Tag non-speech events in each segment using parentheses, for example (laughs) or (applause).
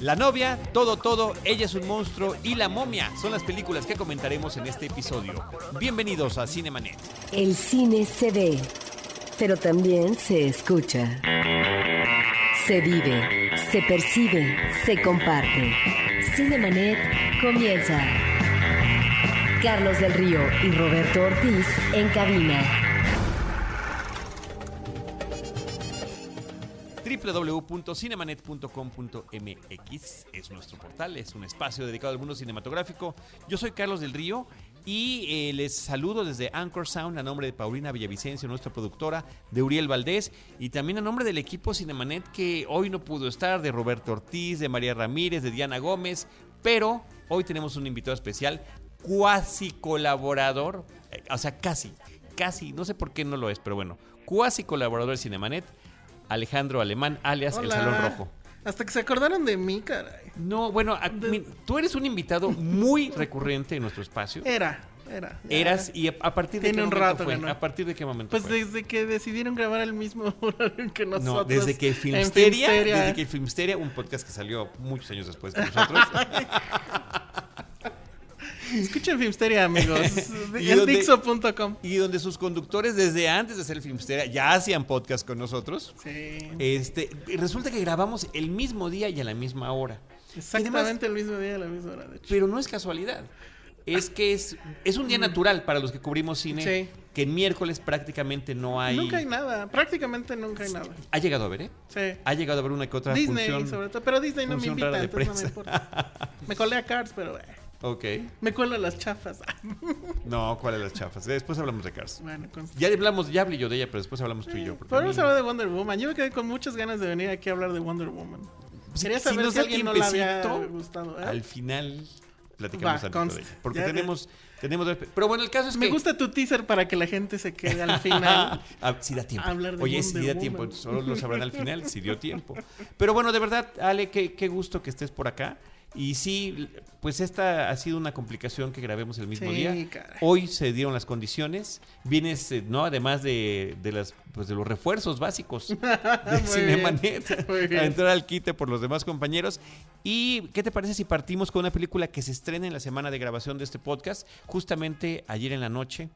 La novia, todo, todo, ella es un monstruo y la momia son las películas que comentaremos en este episodio. Bienvenidos a Cinemanet. El cine se ve, pero también se escucha. Se vive, se percibe, se comparte. Cinemanet comienza. Carlos del Río y Roberto Ortiz en cabina. www.cinemanet.com.mx es nuestro portal, es un espacio dedicado al mundo cinematográfico. Yo soy Carlos del Río y eh, les saludo desde Anchor Sound a nombre de Paulina Villavicencio, nuestra productora, de Uriel Valdés y también a nombre del equipo Cinemanet que hoy no pudo estar, de Roberto Ortiz, de María Ramírez, de Diana Gómez, pero hoy tenemos un invitado especial, cuasi colaborador, eh, o sea, casi, casi, no sé por qué no lo es, pero bueno, cuasi colaborador de Cinemanet, Alejandro Alemán, alias El. Salón Rojo. Hasta que se acordaron de mí, caray. No, bueno, a- mi- tú eres un invitado muy recurrente en nuestro espacio. Era, era. Eras y a, a partir de Tiene qué un momento rato fue? que no. ¿A partir de qué momento Pues fue? desde que decidieron grabar al mismo (laughs) horario que nosotros. No, desde que Filmsteria, Filmsteria. desde que Filmsteria, un podcast que salió muchos años después que nosotros, (laughs) Escuchen Filmsteria, amigos. (laughs) ¿Y en dónde- Dixo.com. y donde sus conductores desde antes de hacer Filmsteria ya hacían podcast con nosotros. Sí. Este, y resulta que grabamos el mismo día y a la misma hora. Exactamente el mismo día, a la misma hora, de hecho. Pero no es casualidad. Es que es, es un día natural para los que cubrimos cine. Sí. Que en miércoles prácticamente no hay. Nunca hay nada. Prácticamente nunca hay nada. Ha llegado a ver, ¿eh? Sí. Ha llegado a ver una que otra Disney, función. sobre todo. Pero Disney no me invita, entonces no me importa. Me colé a Cars, pero eh, Ok. me cuelo a las chafas. (laughs) No, ¿cuáles las chafas? Después hablamos de Cars. bueno, con... Ya hablamos, ya hablé yo de ella, pero después hablamos tú y yo. Podemos mí- hablar de Wonder Woman. Yo me quedé con muchas ganas de venir aquí a hablar de Wonder Woman. Quería si saber si da a alguien no le había gustado. ¿eh? Al final platicamos Va, de ella. Porque Ya- tenemos, tenemos. Pero bueno, el caso es Me que. gusta tu teaser para que la gente se quede al final. (laughs) Ah, sí da tiempo. Hablar de Oye, Wonder da tiempo. Woman. Solo lo sabrán al final (laughs) si dio tiempo. Pero bueno, de verdad, Ale, qué, qué gusto que estés por acá. Y sí, pues esta ha sido una complicación que grabemos el mismo Sí, día. caray. Hoy se dieron las condiciones. Vienes, ¿no? Además de, de las, pues de los refuerzos básicos (laughs) de Cinemanet. (laughs) Muy bien. A entrar al quite por los demás compañeros. ¿Y qué te parece si partimos con una película que se estrena en la semana de grabación de este podcast? Justamente ayer en la noche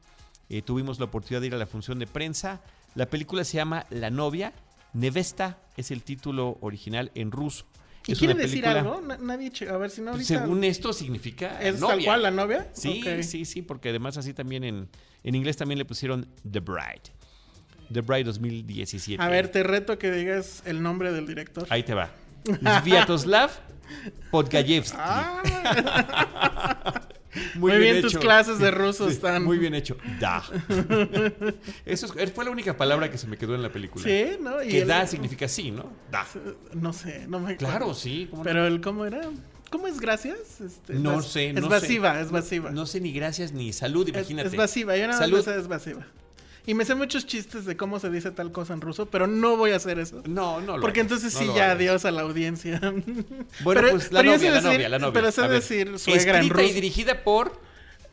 eh, tuvimos la oportunidad de ir a la función de prensa. La película se llama La novia. Nevesta es el título original en ruso. ¿Y es quiere una decir algo? Na- Nadie, a ver si no pues, ahorita... según esto significa ¿Es novia. tal cual la novia? Sí, sí, sí, porque además así también en, en inglés también le pusieron The Bride. The Bride 2017. A ver, te reto que digas el nombre del director. Ahí te va. Sviatoslav (laughs) Podgayevsky. Ah, muy bien tus clases de ruso están. Muy bien hecho. Da. (laughs) Eso es- fue la única palabra que se me quedó en la película. Sí, ¿no? Y Que el- da significa sí, ¿no? Da. No sé, no me acuerdo. Claro, sí. ¿cómo no? Pero el cómo era... ¿Cómo es gracias? Este, No vas- sé, Es no sé. evasiva, es evasiva. No sé ni gracias ni salud, Es- imagínate. Es evasiva, yo nada más Salud. es evasiva. Y me sé muchos chistes de cómo se dice tal cosa en ruso, pero no voy a hacer eso. No, no lo Porque hagas, entonces no sí, ya hagas. adiós a la audiencia. Bueno, Pero- pues la pero novia, la decir- novia, la novia. pero sé decir suegra en Escrita y ruso. dirigida por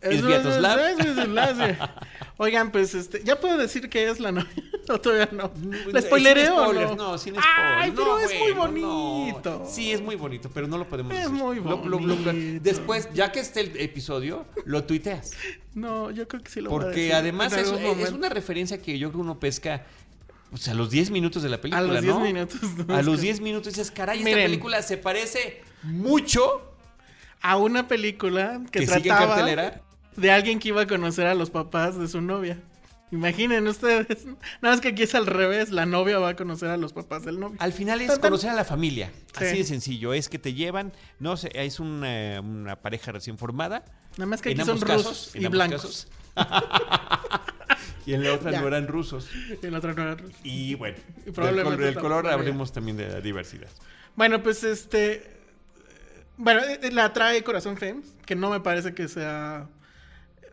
Es- Oigan, pues este, ya puedo decir que es la novia. (laughs) o todavía no. ¿La Sin spoilereo o no? no, sin spoilers. Ay, pero No, es muy no. bonito. Sí, es muy bonito, pero no lo podemos Es decir. muy Lo- lo- lo- bonito. después, ya que esté el episodio, lo tuiteas. No, yo creo que sí lo voy a Porque decir además es, una referencia que yo creo que uno pesca pues, a los 10 minutos de la película, A los 10 ¿no? minutos. ¿no? A los que- 10 minutos dices, caray, esta película se parece mucho A una película que, que, sigue en trataba cartelera. De alguien que iba a conocer a los papás de su novia. Imaginen ustedes. Nada más que aquí es al revés. La novia va a conocer a los papás del novio. Al final es conocer a la familia. Sí. Así de sencillo. Es que te llevan, no sé, es una, una pareja recién formada. Nada más que en aquí son ambos rusos casos, en y blancos. (laughs) y en la otra Ya. no eran rusos. Y el otro no era ruso. Y bueno, Y del, probablemente col- del color hablemos también de la diversidad. Bueno, pues este. Bueno, eh, eh, la trae Corazón Films, que no me parece que sea.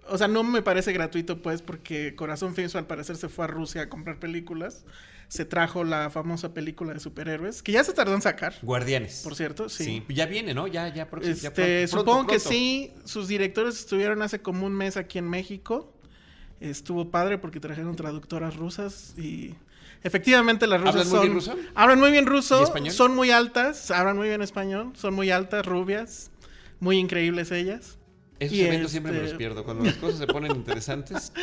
O sea, no me parece gratuito, pues, porque Corazón Films al parecer se fue a Rusia a comprar películas. Se trajo la famosa película de superhéroes, que ya se tardó en sacar, Guardianes. por cierto, sí. Sí. ya viene, ¿no? Ya, ya, próximo, ya Este, pronto, pronto, supongo que pronto. sí. Sus directores estuvieron hace como un mes aquí en México. Estuvo padre porque trajeron traductoras rusas y Efectivamente, las rusas ¿Hablan muy son. bien ruso? Hablan muy bien ruso. ¿Y español? Son muy altas. Hablan muy bien español. Son muy altas, rubias. Muy increíbles ellas. Esos Y eventos siempre me este- los pierdo. Cuando las cosas se ponen interesantes. (laughs)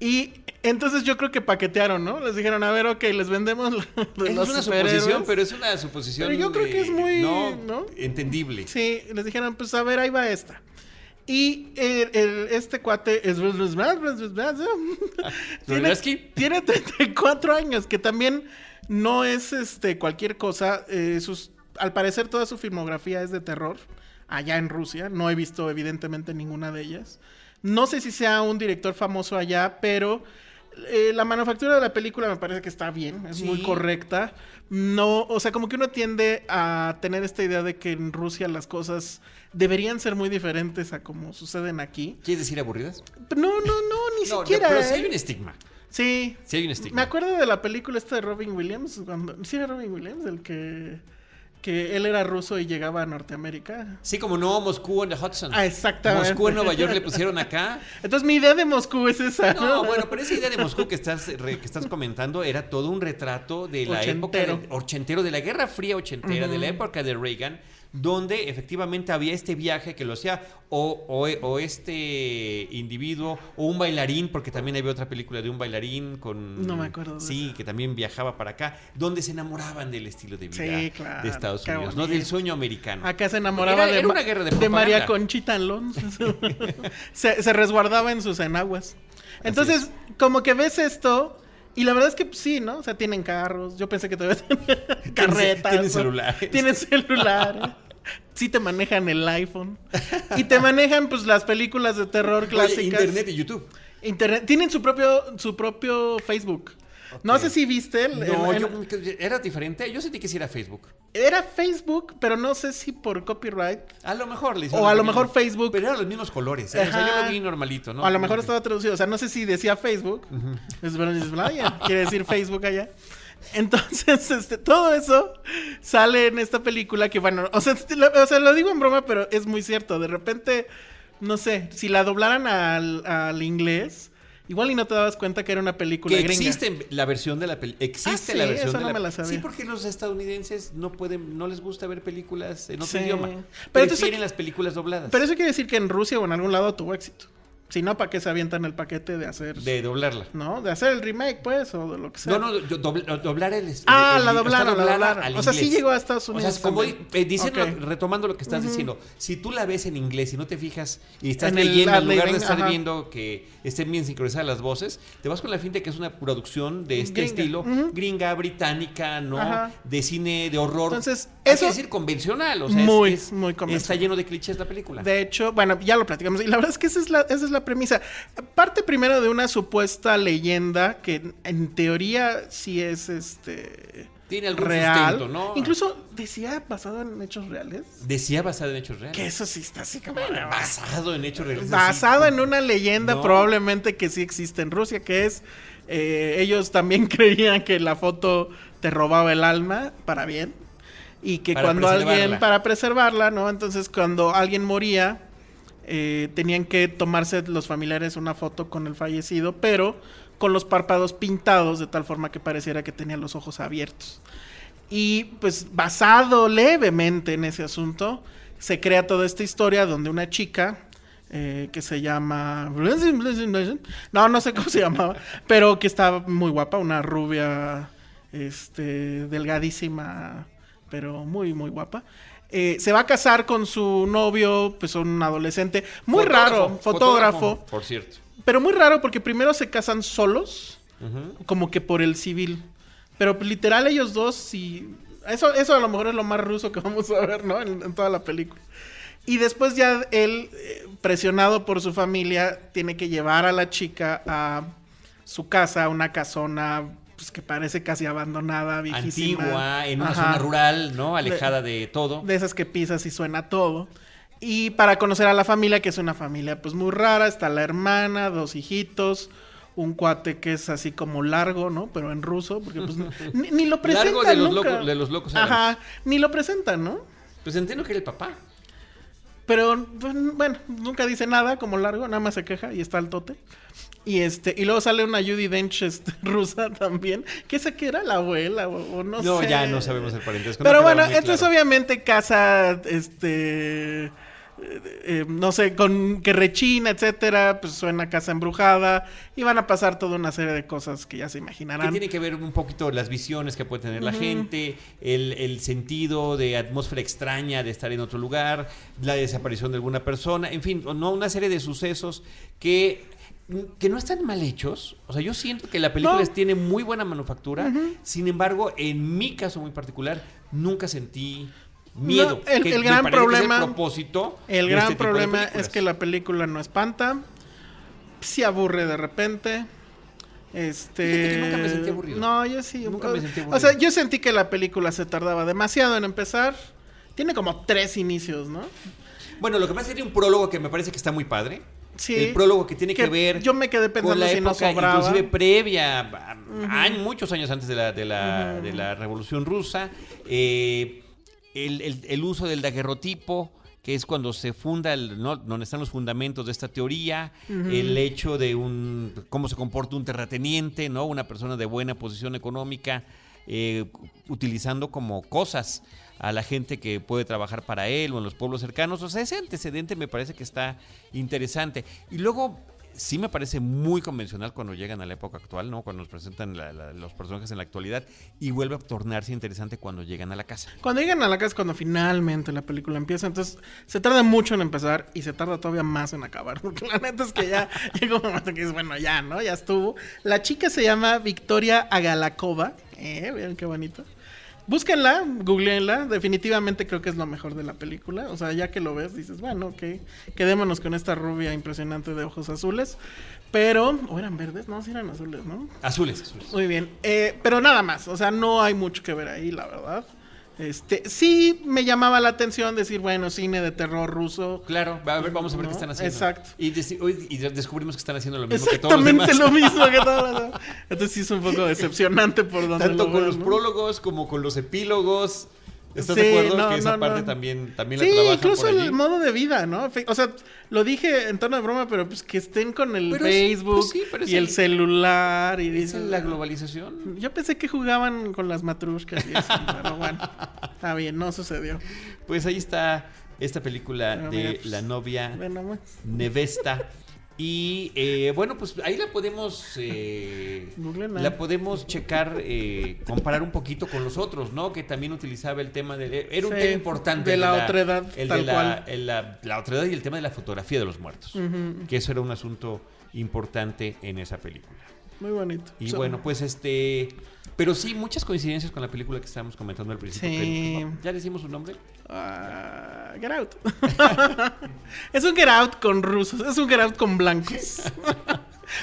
Y entonces yo creo que paquetearon, ¿no? Les dijeron, a ver, ok, les vendemos los Es los una suposición, pero es una suposición. Pero yo creo que es muy, No, ¿no? entendible. Sí, les dijeron, pues a ver, ahí va esta. Y el- el- este cuate es... tiene, Zularsky. tiene 34 años, que también no es este cualquier cosa. eh, sus, al parecer toda su filmografía es de terror, allá en Rusia. No he visto evidentemente ninguna de ellas. No sé si sea un director famoso allá, pero eh, la manufactura de la película me parece que está bien, es muy correcta. No, o sea, como que uno tiende a tener esta idea de que en Rusia las cosas deberían ser muy diferentes a como suceden aquí. ¿Quieres decir aburridas? No, no, no, ni (laughs) No, no, siquiera. pero ¿eh? sí hay un estigma. Sí. Sí hay un estigma. Me acuerdo de la película esta de Robin Williams, cuando... ¿Sí era Robin Williams? El que... Que él era ruso y llegaba a Norteamérica. Sí, como no, Moscú en the Hudson. Ah, exactamente. Moscú en Nueva York le pusieron acá. (laughs) Entonces mi idea de Moscú es esa. No, bueno, pero esa idea de Moscú que estás, re- que estás comentando era todo un retrato de la época de- ochentero, de la Guerra Fría ochentera, de la época de Reagan, donde efectivamente había este viaje que lo hacía o, o- o este individuo o un bailarín, porque también había otra película de un bailarín con... No me acuerdo Sí, que también viajaba para acá, donde se enamoraban del estilo de vida Sí, claro, de Estados Unidos, no del sueño americano. Acá se enamoraba Era- de, era Ma- una guerra de de propaganda. María Conchita Alonso. (laughs) (laughs) se, se resguardaba en sus enaguas. Entonces, como que ves esto, y la verdad es que pues, sí, ¿no? O sea, tienen carros. Yo pensé que todavía (laughs) tenían carretas. tienen celulares. Tienen celular. Sí te manejan el iPhone. Y te manejan, pues, las películas de terror Oye, clásicas. Internet y YouTube. Internet. Tienen su propio, su propio Facebook. No sé si viste. el- No, el- yo, era diferente. Yo sentí que sí era Facebook. Era Facebook, pero no sé si por copyright. A lo mejor le O a lo mejor Facebook. Pero eran los mismos colores. ¿eh? O sea, yo lo vi normalito, ¿no? O a lo mejor estaba traducido. O sea, no sé si decía Facebook. Es verdad, es ya quiere decir Facebook allá. (laughs) Entonces, este, todo eso sale en esta película que, bueno, o sea, lo, o sea, lo digo en broma, pero es muy cierto. De repente, no sé, si la doblaran al, al inglés, igual y no te dabas cuenta que era una película Que gringa. existe la versión de la película. Existe Ah, la sí, versión eso de no la me la sabía. Sí, porque los estadounidenses no pueden, no les gusta ver películas en otro Sí. idioma. Pero Prefieren entonces- las películas dobladas. Pero eso quiere decir que en Rusia o en algún lado tuvo éxito. Si no, ¿para qué se avientan el paquete de hacer... De doblarla. ¿No? De hacer el remake, pues, o de lo que sea. No, no, yo dobl- doblar el. el- Ah, el- la doblaron, la doblaron. O sea, sí llegó a Estados Unidos O sea, como eh, diciendo, Ok. retomando lo que estás diciendo, si tú la ves en inglés y no te fijas y estás En el leyendo en lugar de estar ajá. viendo que estén bien sincronizadas las voces, te vas con la finta de que es una producción de este Gringa. estilo, gringa, británica, ¿no? Ajá. De cine de horror. Entonces, Hay eso- que decir convencional, o sea, es- Muy, es- muy convencional. Está lleno de clichés la película. De hecho, bueno, ya lo platicamos. Y la verdad es que esa es la, esa es la premisa. Parte primero de una supuesta leyenda que en- teoría sí es este Tiene algún real. sustento, ¿no? Incluso decía basado en hechos reales. Decía basado en hechos reales. Que eso sí está así como. Basado en hechos reales. basado así. en una leyenda No. probablemente que sí existe en Rusia, que es eh, ellos también (laughs) creían que la foto te robaba el alma para bien y que Para cuando alguien para preservarla, ¿no? Entonces cuando alguien moría eh, tenían que tomarse los familiares una foto con el fallecido, pero con los párpados pintados de tal forma que pareciera que tenía los ojos abiertos. Y pues basado levemente en ese asunto, se crea toda esta historia donde una chica eh, que se llama... (laughs) No, no sé cómo se llamaba, pero que estaba muy guapa, una rubia este, delgadísima, pero muy, muy guapa. Eh, se va a casar con su novio, pues un adolescente, muy Fotógrafo, raro, fotógrafo, Por cierto. pero muy raro porque primero se casan solos, como que por el civil. Pero pues, literal ellos dos, sí. Eso, eso a lo mejor es lo más ruso que (laughs) vamos a ver, ¿no? En, en toda la película. Y después ya él, eh, presionado por su familia, tiene que llevar a la chica a su casa, a una casona pues, que parece casi abandonada, viejísima. Antigua, en una Ajá. zona rural, ¿no? Alejada de todo. De esas que pisas y suena todo. Y para conocer a la familia, que es una familia pues muy rara, está la hermana, dos hijitos, un cuate que es así como largo, ¿no? Pero en ruso, porque pues (laughs) ni, ni lo presentan Largo de los nunca. locos- de los locos Ajá, ni lo presentan, ¿no? Pues entiendo que era el papá. Pero, pues, bueno, nunca dice nada como largo, nada más se queja y está al tote. Y este, y luego sale una Judy Dench este, (laughs) rusa también, que esa que era la abuela o, o no, No, sé. ya no sabemos el parentesco. Pero bueno, entonces claro. obviamente casa, este, eh, eh, no sé, con que rechina, etcétera, pues suena casa embrujada y van a pasar toda una serie de cosas que ya se Que imaginarán. tiene que ver un poquito las visiones que puede tener la gente, el, el sentido de atmósfera extraña de estar en otro lugar, la desaparición de alguna persona, en fin, no una serie de sucesos que, que no están mal hechos. O sea, yo siento que la película No. tiene muy buena manufactura, sin embargo, en mi caso muy particular, nunca sentí miedo. No, el- que el me gran problema- propósito El gran este de problema es que la película no espanta, se aburre de repente. Este. Nunca me sentí aburrido. No, yo sí. Nunca me sentí O sea, aburrido. yo sentí que la película se tardaba demasiado en empezar. Tiene como tres inicios, ¿no? Bueno, lo que pasa es que tiene un prólogo que me parece que está muy padre. Sí. El prólogo que tiene que, Que ver. yo me quedé pensando con la si no época, sobraba. inclusive previa, a- años- muchos años antes de la, de la, de la Revolución Rusa. eh, el, el- el uso del daguerrotipo, que es cuando se funda, el, ¿no? donde están los fundamentos de esta teoría, el hecho de un cómo se comporta un terrateniente, ¿no? Una persona de buena posición económica, eh, utilizando como cosas a la gente que puede trabajar para él o en los pueblos cercanos. O sea, ese antecedente me parece que está interesante. Y luego sí me parece muy convencional cuando llegan a la época actual, ¿no? Cuando nos presentan los personajes en la actualidad y vuelve a tornarse interesante cuando llegan a la casa. Cuando llegan a la casa cuando finalmente la película empieza, entonces se tarda mucho en empezar y se tarda todavía más en acabar. (laughs) Porque la neta es que ya (laughs) llega un momento que es bueno, ya, ¿no? Ya estuvo. La chica se llama Victoria Agalakova. Eh, vean qué bonito. Búsquenla, googleenla. Definitivamente creo que es lo mejor de la película. O sea, ya que lo ves, dices, bueno, ok, quedémonos con esta rubia impresionante de ojos azules. Pero, o eran verdes, no, sí eran azules, ¿no? Azules, azules. Muy bien, eh, pero nada más, o sea, no hay mucho que ver ahí, la verdad. Este, sí me llamaba la atención decir, bueno, cine de terror ruso. Claro, va a ver, vamos a ver ¿No? qué están haciendo. Exacto. Y, descubrimos que están haciendo lo mismo que todos los Exactamente demás. lo mismo (laughs) que todos los demás. Entonces sí es un poco decepcionante por donde Tanto lo con los ¿no? prólogos como con los epílogos. ¿Estás Sí, de acuerdo no, que esa no, parte no. también, también Sí, la trabajan incluso por allí? el modo de vida, ¿no? O sea, lo dije en tono de broma, pero pues que estén con el Pero es- Facebook pues sí, pero es y el, el- celular y ¿Es la globalización? Yo pensé que jugaban con las matrushkas y eso, (laughs) pero bueno, está bien, no sucedió. Pues ahí está esta película Pero de mira, pues, La novia. Nevesta. Y eh, bueno, pues ahí la podemos eh, la podemos checar, eh, comparar un poquito con los otros, ¿no? Que también utilizaba el tema de era un Sí, tema importante de el la otredad, el tal de la, cual. el- la, la otredad y el tema de la fotografía de los muertos, que eso era un asunto importante en esa película. Muy bonito. Y So- bueno, pues este, pero sí muchas coincidencias con la película que estábamos comentando al principio. Sí. que- ¿Ya decimos su nombre? Ah, get out. (laughs) es un get out con rusos, es un get out con blancos. (laughs)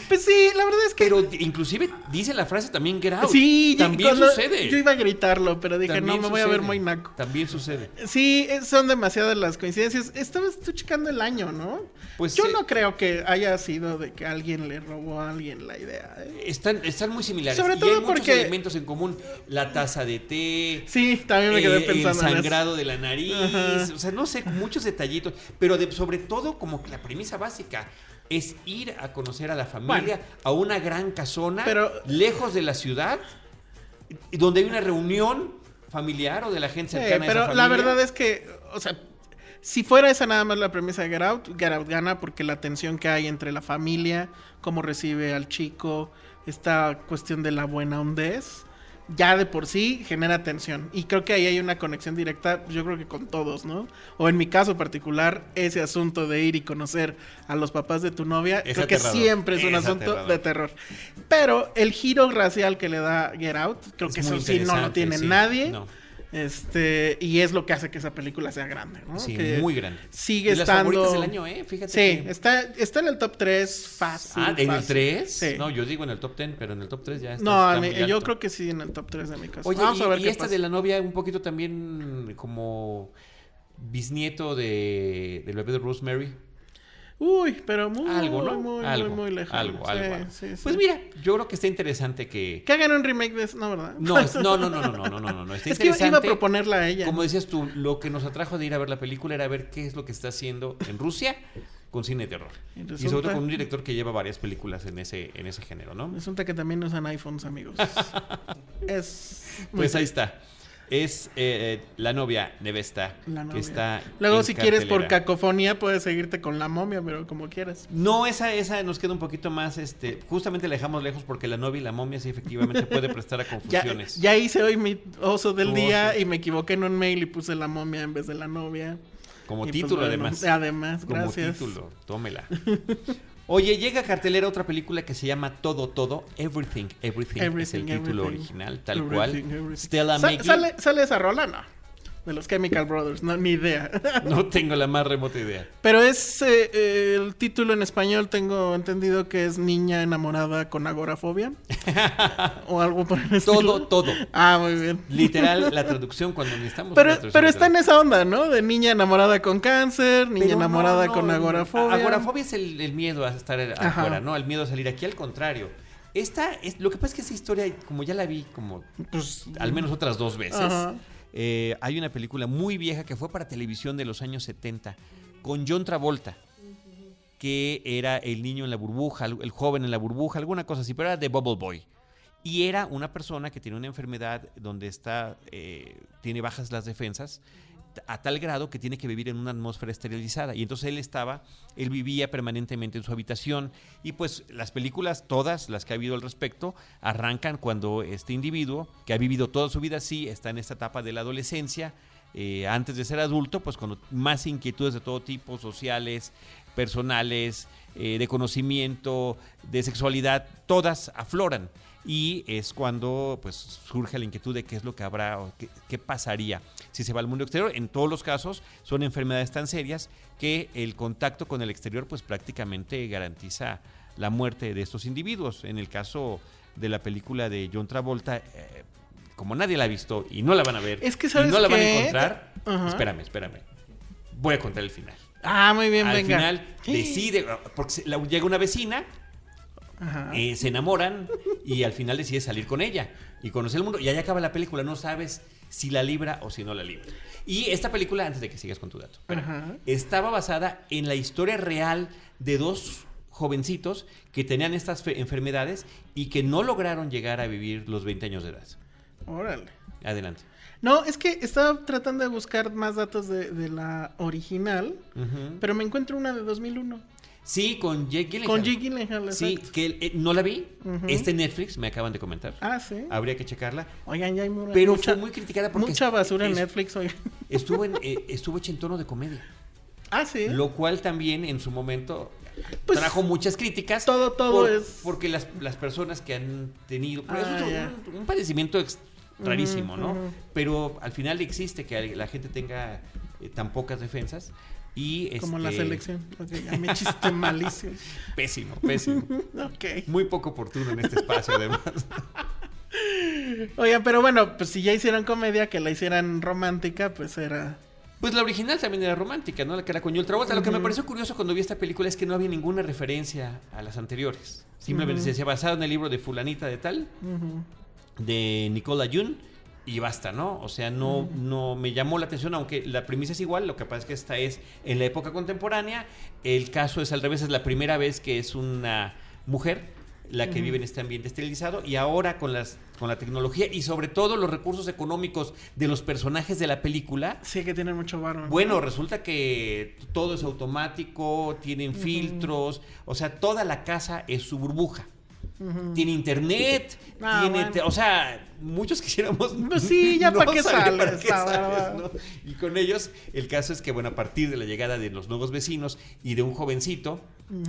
pues sí, la verdad es que. Pero inclusive dice la frase también get out. sí, también sucede. Yo iba a gritarlo, pero dije, También no, me voy a ver muy naco. También sucede. Sí, es- son demasiadas las coincidencias. Estabas tú checando el año, ¿no? Pues Yo sí. no creo que haya sido de que alguien le robó a alguien la idea. ¿eh? Están, están muy similares. Sobre y todo hay muchos porque- elementos en común. La taza de té. Sí, también me quedé eh, pensando el en sangrado de la nariz, Ajá. o sea, no sé, muchos detallitos, pero de- sobre todo como que la premisa básica es ir a conocer a la familia Bueno. a una gran casona, Pero- lejos de la ciudad, donde hay una reunión familiar o de la gente cercana a esa pero la verdad es que, o sea, si fuera esa nada más la premisa de Get Out, Get Out gana porque la tensión que hay entre la familia, cómo recibe al chico, esta cuestión de la buena hondez, ya de por sí genera tensión. Y creo que ahí hay una conexión directa, yo creo que con todos, ¿no? O en mi caso particular, ese asunto de ir y conocer a los papás de tu novia, Es creo que siempre es un Es asunto aterrador. de terror. Pero el giro racial que le da Get Out, creo Es que eso sí no lo tiene sí. nadie. No. Este, y es lo que hace que esa película sea grande, ¿no? Sí, Que muy grande. Sigue De las estando. favoritas del año, ¿eh? Fíjate Sí, que- está, está en el top 3 fácil. Ah, ¿en el fácil. 3? Sí. No, yo digo en el top 10, pero en el top 3 ya está. No, está mí- muy yo creo que sí en el top 3 de mi caso. Oye, Vamos y, a ver y qué esta pasa. de la novia un poquito también como bisnieto de, del bebé de Rosemary. Uy, pero muy, Algo, ¿no? muy, algo, muy, muy lejos. Algo, Sí, algo. algo. sí, sí. Pues mira, yo creo que está interesante que... Que hagan un remake de eso, no, ¿verdad? No, es- no, no, no, no, no, no, no, no. Está (laughs) es que iba- a interesante. proponerla a ella. Como decías tú, lo que nos atrajo de ir a ver la película era ver qué es lo que está haciendo en Rusia con cine de terror. Y Y, sobre todo con un director que lleva varias películas en ese, en ese género, ¿no? Resulta que también usan iPhones, amigos. (laughs) es. Pues ahí está. Es eh, eh, la novia Nevesta La que novia. está. Luego, en si quieres por cacofonía, puedes seguirte con la momia, pero como quieras. No, esa, esa nos queda un poquito más, este, justamente la dejamos lejos porque la novia y la momia sí efectivamente puede prestar a (laughs) confusiones. ya hice hoy mi oso del Tu día oso. y me equivoqué en un mail y puse la momia en vez de la novia. Como Y pues título, bueno, además. Además, Como gracias. título, tómela. (laughs) Oye, llega a cartelera otra película que se llama Todo, Todo, Everything, Everything, es el Everything, título original, tal cual. Stella Sa- ¿Sale, ¿Sale esa rola? No. De los Chemical Brothers, no, ni idea. (laughs) no tengo la más remota idea. Pero es eh, eh, el título en español, tengo entendido que es Niña enamorada con agorafobia. (laughs) o algo por el estilo. Todo, todo. Ah, muy bien. Literal, la (laughs) traducción cuando necesitamos. Pero, pero está en esa onda, ¿no? De niña enamorada con cáncer, niña Pero enamorada no, con no. agorafobia. Agorafobia es el, el miedo a estar Ajá. afuera, ¿no? El miedo a salir aquí, al contrario. Esta es, lo que pasa es que esa historia, como ya la vi como Pues, al menos otras dos veces, Ajá. Eh, hay una película muy vieja que fue para televisión de los años 70 con John Travolta, que era el niño en la burbuja, el joven en la burbuja, alguna cosa así, pero era de Bubble Boy. Y era una persona que tiene una enfermedad donde está, eh, tiene bajas las defensas a tal grado que tiene que vivir en una atmósfera esterilizada. Y entonces él estaba, él vivía permanentemente en su habitación. Y pues las películas, todas las que ha habido al respecto, arrancan cuando este individuo, que ha vivido toda su vida así, está en esta etapa de la adolescencia, eh, antes de ser adulto, pues cuando más inquietudes de todo tipo, sociales, personales, eh, de conocimiento, de sexualidad, todas afloran. Y es cuando pues surge la inquietud de qué es lo que habrá o qué, qué pasaría si se va al mundo exterior. En todos los casos son enfermedades tan serias que el contacto con el exterior pues prácticamente garantiza la muerte de estos individuos. En el caso de la película de John Travolta, eh, como nadie la ha visto y no la van a ver Es que, y ¿sabes no la van a encontrar, espérame, espérame. Voy a contar el final. Ah, muy bien, Al venga. final decide, porque llega una vecina, eh, se enamoran y al final decide salir con ella y conocer el mundo. Y ahí acaba la película, no sabes si la libra o si no la libra. Y esta película, antes de que sigas con tu dato, estaba basada en la historia real de dos jovencitos que tenían estas fe- enfermedades y que no lograron llegar a vivir los 20 años de edad. Órale. Adelante. No, es que estaba tratando de buscar más datos de, de la original, pero me encuentro una de 2001. Sí, con Jake Gyllenhaal. Con Jake Gyllenhaal, Sí, exacto. que eh, no la vi. Este Netflix, me acaban de comentar. Ah, sí. Habría que checarla. Oigan, ya hay mu- Pero mucha, fue muy criticada porque mucha basura en Netflix, oigan. Estuvo, en, (laughs) eh, estuvo hecha en tono de comedia. Ah, sí. Lo cual también en su momento Pues, trajo muchas críticas. todo- todo es- Porque las, las personas que han tenido... pero Ah, eso es un, un padecimiento ex- rarísimo, ¿no? Pero al final existe que la gente tenga eh, tan pocas defensas y... Como este, la selección. Ok, ya me chiste (laughs) malísimo. Pésimo, pésimo. (laughs) Ok. Muy poco oportuno en este espacio, además. Oigan, pero bueno, pues si ya hicieron comedia, que la hicieran romántica, pues era... Pues la original también era romántica, ¿no? La que era con Travolta. Lo que me pareció curioso cuando vi esta película es que no había ninguna referencia a las anteriores. Simplemente se decía basado en el libro de fulanita de tal, de Nicola Jun, y basta, ¿no? O sea, no, no me llamó la atención, aunque la premisa es igual, lo que pasa es que esta es en la época contemporánea, el caso es al revés, es la primera vez que es una mujer la que vive en este ambiente esterilizado y ahora con las con la tecnología y sobre todo los recursos económicos de los personajes de la película Sí, que tienen mucho barro. bueno, resulta que todo es automático, tienen filtros, o sea, toda la casa es su burbuja. Tiene internet, Ah, tiene, bueno. o sea, muchos quisiéramos. Pues sí, ya (laughs) para qué para sales, qué. ¿no? Y con ellos, el caso es que, bueno, a partir de la llegada de los nuevos vecinos y de un jovencito,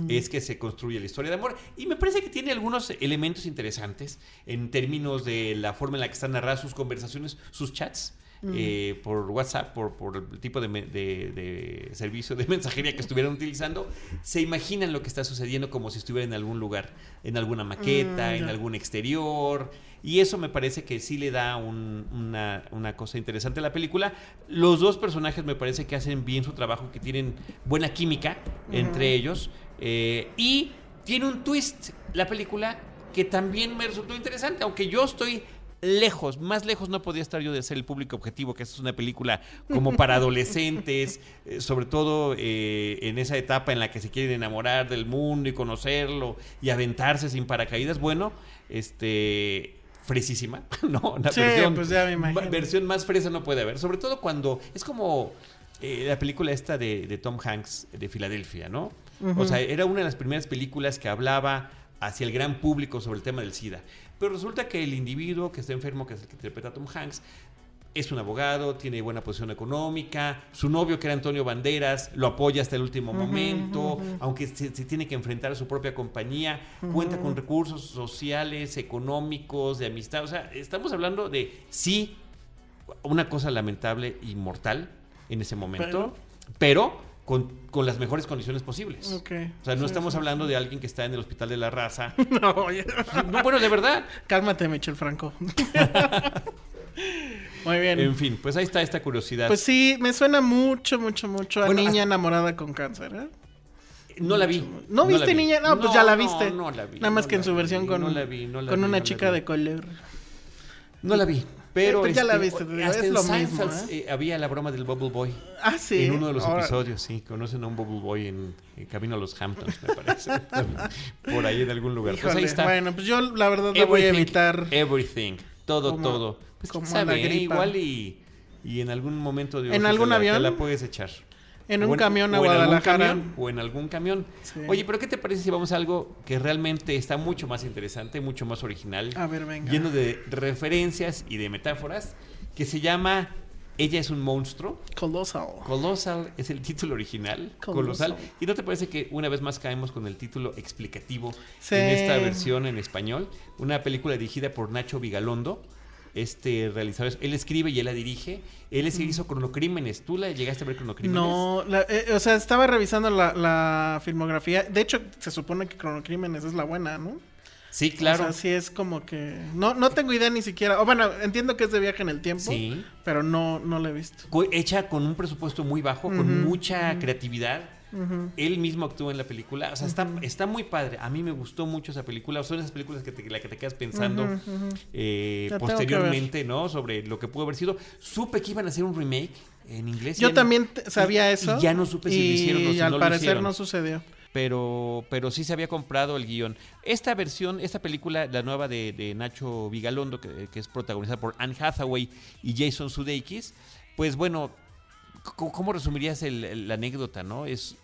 es que se construye la historia de amor. Y me parece que tiene algunos elementos interesantes en términos de la forma en la que están narradas sus conversaciones, sus chats. Eh, por WhatsApp, por, por el tipo de, me- de- de servicio de (laughs) mensajería que estuvieran utilizando, se imaginan lo que está sucediendo como si estuviera en algún lugar, en alguna maqueta, Mm, en algún exterior. Y eso me parece que sí le da un- una, una cosa interesante a la película. Los dos personajes me parece que hacen bien su trabajo, que tienen buena química entre ellos. eh, y tiene un twist la película que también me resultó interesante, aunque yo estoy lejos, más lejos no podía estar yo de ser el público objetivo, que es una película como para adolescentes, (laughs) eh, sobre todo eh, en esa etapa en la que se quieren enamorar del mundo y conocerlo y aventarse sin paracaídas. Bueno, este fresísima, (laughs) ¿no? Una Sí, pues ya me imagino. ma- versión más fresa no puede haber, sobre todo cuando es como eh, la película esta de, de Tom Hanks de Filadelfia, ¿no? O sea, era una de las primeras películas que hablaba hacia el gran público sobre el tema del SIDA. Pero resulta que el individuo que está enfermo, que es el que interpreta a Tom Hanks, es un abogado, tiene buena posición económica, su novio que era Antonio Banderas lo apoya hasta el último momento, aunque se, se tiene que enfrentar a su propia compañía, cuenta con recursos sociales, económicos, de amistad, o sea, estamos hablando de sí, una cosa lamentable y mortal en ese momento, pero, con, con las mejores condiciones posibles. Ok. O sea, no Sí, estamos sí. hablando de alguien que está en el hospital de la raza. (laughs) No, oye. No, bueno, de verdad. Cálmate, Michel Franco. (laughs) Muy bien. En fin, pues ahí está esta curiosidad. Pues sí, me suena mucho, mucho, mucho a Bueno, niña hasta- enamorada con cáncer, ¿eh? no la vi. ¿No viste vi. niña? No, pues ya la no, viste. No, la vi. Nada más no que en su versión con, no no con una no la chica vi. de color. No la vi. Pero ya la este, viste, hasta es en lo mismo, eh, había la broma del Bubble Boy. Ah, sí. En uno de los Ahora- episodios, sí. Conocen a un Bubble Boy en, en camino a los Hamptons, me parece. (laughs) Por ahí en algún lugar. pues ahí está. Bueno, pues yo la verdad la voy a Everything, evitar. Everything. Todo, Como- todo. Pues como sabe, la ¿eh? gripa. igual y, y en algún momento de ¿En algún la- avión? Te la puedes echar. En un camión a o en Guadalajara. camión, o en algún camión. Sí. Oye, pero ¿qué te parece si vamos a algo que realmente está mucho más interesante, mucho más original, A ver, venga. lleno de referencias y de metáforas, que se llama Ella es un monstruo? Colossal. Colossal es el título original, Colossal. colosal. ¿Y no te parece que una vez más caemos con el título explicativo Sí. en esta versión en español? Una película dirigida por Nacho Vigalondo. Este realizador, él escribe y él la dirige. Él es el que hizo Cronocrímenes. ¿Tú la llegaste a ver Cronocrímenes? No, la- eh, o sea, estaba revisando la, la filmografía. De hecho, se supone que Cronocrímenes es la buena, ¿no? Sí, claro. O sea, sí es como que... No, no tengo idea ni siquiera... O bueno, entiendo que es de viaje en el tiempo. Sí. Pero no, no la he visto. Hecha con un presupuesto muy bajo, con mucha creatividad. Él mismo actúa en la película. O sea, está, está muy padre. A mí me gustó mucho esa película. Son esas películas que te, la que te quedas pensando eh, posteriormente, ¿no? Sobre lo que pudo haber sido. Supe que iban a hacer un remake en inglés. Yo no- también sabía y- eso. Y ya no supe si y lo hicieron o si al no lo parecer hicieron. no sucedió. pero, pero sí se había comprado el guion. Esta versión, esta película, la nueva de, de Nacho Vigalondo, que, que es protagonizada por Anne Hathaway y Jason Sudeikis, pues bueno, ¿cómo resumirías el- el- la anécdota, no? Es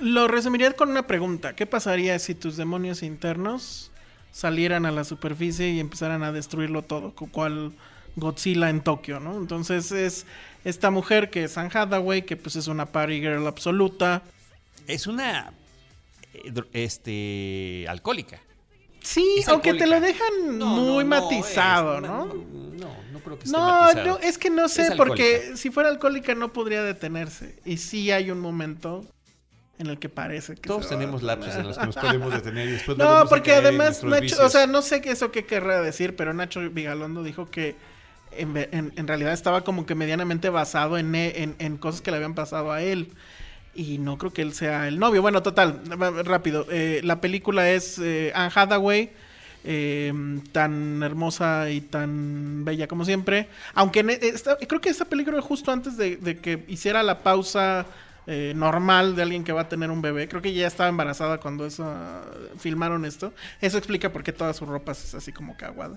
Lo resumiría con una pregunta. ¿Qué pasaría si tus demonios internos salieran a la superficie y empezaran a destruirlo todo? Cual Godzilla en Tokio, ¿no? Entonces es esta mujer que es Anne Hathaway, que pues es una party girl absoluta. es una eh, este alcohólica. Sí, aunque te lo dejan No, muy no, matizado, es- ¿no? No, no creo que esté No, no, es que no sé, porque si fuera alcohólica no podría detenerse. Y sí hay un momento en el que parece que Todos tenemos lapsos en los que nos podemos detener y después (laughs) No, porque además Nacho, vicios. o sea, no sé qué eso qué querrá decir, pero Nacho Vigalondo dijo que en, ve- en- en realidad estaba como que medianamente basado en, en, en cosas que le habían pasado a él. Y no creo que él sea el novio. Bueno, total, rápido. eh, la película es eh, Anne Hathaway, eh, tan hermosa y tan bella como siempre. Aunque en e- esta- creo que esta película justo antes de, de que hiciera la pausa eh, normal de alguien que va a tener un bebé. Creo que ella ya estaba embarazada cuando eso, filmaron esto. Eso explica por qué toda su ropa es así como caguada.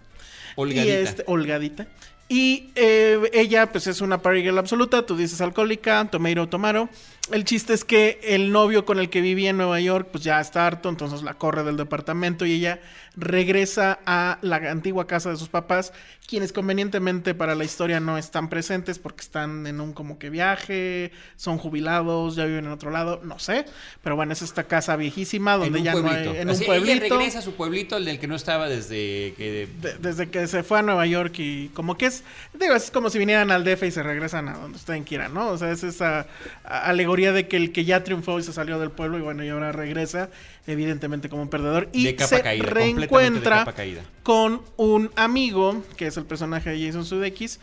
Holgadita. Y este, holgadita. Y eh, ella, pues es una party girl absoluta. Tú dices alcohólica, tomato, tomaro. El chiste es que el novio con el que vivía en Nueva York, pues ya está harto, entonces la corre del departamento y ella regresa a la antigua casa de sus papás, quienes convenientemente para la historia no están presentes porque están en un como que viaje, son jubilados, ya viven en otro lado, no sé. Pero bueno, es esta casa viejísima donde ya no hay. En Así, un pueblito. Ella regresa a su pueblito, el del que no estaba desde que... de- desde que se fue a Nueva York y como que es digo, es como si vinieran al DF y se regresan a donde ustedes quieran, ¿no? O sea, es esa a- de que el que ya triunfó y se salió del pueblo y bueno, y ahora regresa, evidentemente como un perdedor. Y de capa se caída, completamente de reencuentra capa caída. con un amigo, que es el personaje de Jason Sudeikis,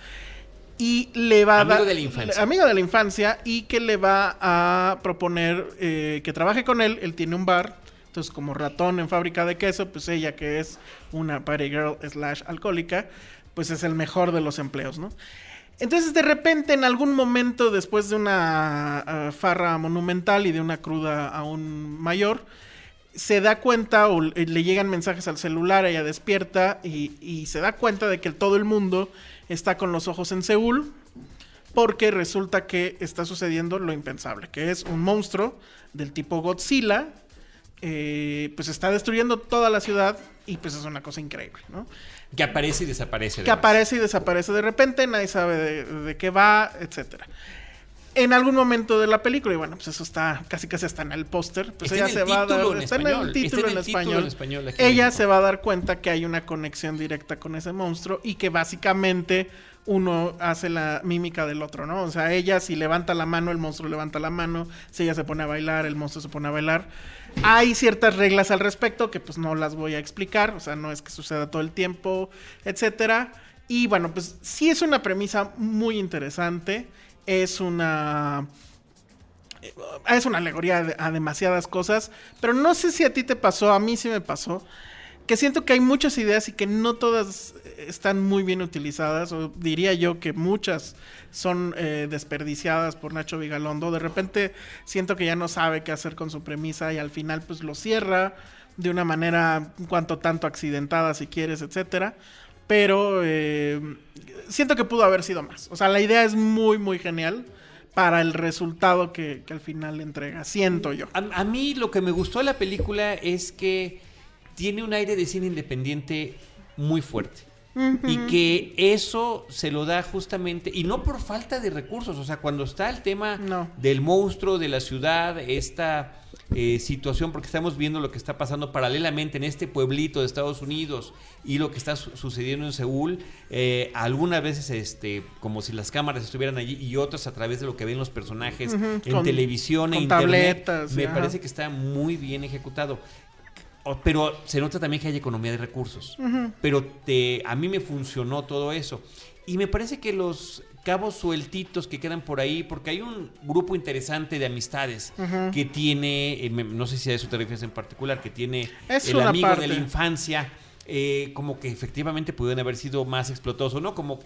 y le va a Amigo dar- de la infancia. amigo de la infancia y que le va a proponer eh, que trabaje con él. Él tiene un bar, entonces como ratón en fábrica de queso, pues ella que es una party girl slash alcohólica, pues es el mejor de los empleos, ¿no? Entonces de repente en algún momento después de una ah, farra monumental y de una cruda aún mayor, se da cuenta o le le llegan mensajes al celular, ella despierta y, y se da cuenta de que todo el mundo está con los ojos en Seúl porque resulta que está sucediendo lo impensable, que es un monstruo del tipo Godzilla, eh, pues está destruyendo toda la ciudad y pues es una cosa increíble, ¿no? Que aparece y desaparece. que aparece y desaparece de repente, nadie sabe de, de qué va, etcétera. En algún momento de la película, y bueno, pues eso está casi casi está en el póster, pues Está ella se va a dar, en está en español, el título está en en el título español. en español ella se va a dar cuenta que hay una conexión directa con ese monstruo y que básicamente uno hace la mímica del otro, ¿no? O sea, ella si levanta la mano, el monstruo levanta la mano, si ella se pone a bailar, el monstruo se pone a bailar. Hay ciertas reglas al respecto que pues no las voy a explicar, o sea, no es que suceda todo el tiempo, etcétera. Y bueno, pues sí es una premisa muy interesante, es una eh, es una alegoría a demasiadas cosas, pero no sé si a ti te pasó, a mí sí me pasó, que siento que hay muchas ideas y que no todas están muy bien utilizadas, o diría yo que muchas son eh, desperdiciadas por Nacho Vigalondo. De repente siento que ya no sabe qué hacer con su premisa y al final pues lo cierra de una manera cuanto tanto accidentada si quieres, etcétera. Pero eh, siento que pudo haber sido más. O sea, la idea es muy, muy genial para el resultado que, que al final entrega. Siento yo. A mí lo que me gustó de la película es que tiene un aire de cine independiente muy fuerte. Y que eso se lo da justamente, y no por falta de recursos, o sea, cuando está el tema No. del monstruo de la ciudad, esta eh, situación, porque estamos viendo lo que está pasando paralelamente en este pueblito de Estados Unidos y lo que está su- sucediendo en Seúl, eh, algunas veces este, como si las cámaras estuvieran allí y otras a través de lo que ven los personajes en con- televisión e con internet, tabletas, me ajá. parece que está muy bien ejecutado. Pero se nota también que hay economía de recursos. Pero te, a mí me funcionó todo eso. Y me parece que los cabos sueltitos que quedan por ahí, porque hay un grupo interesante de amistades que tiene, eh, no sé si a eso te refieres en particular, que tiene Es el amigo parte. de la infancia, eh, como que efectivamente pudieron haber sido más explotosos, ¿no? Como,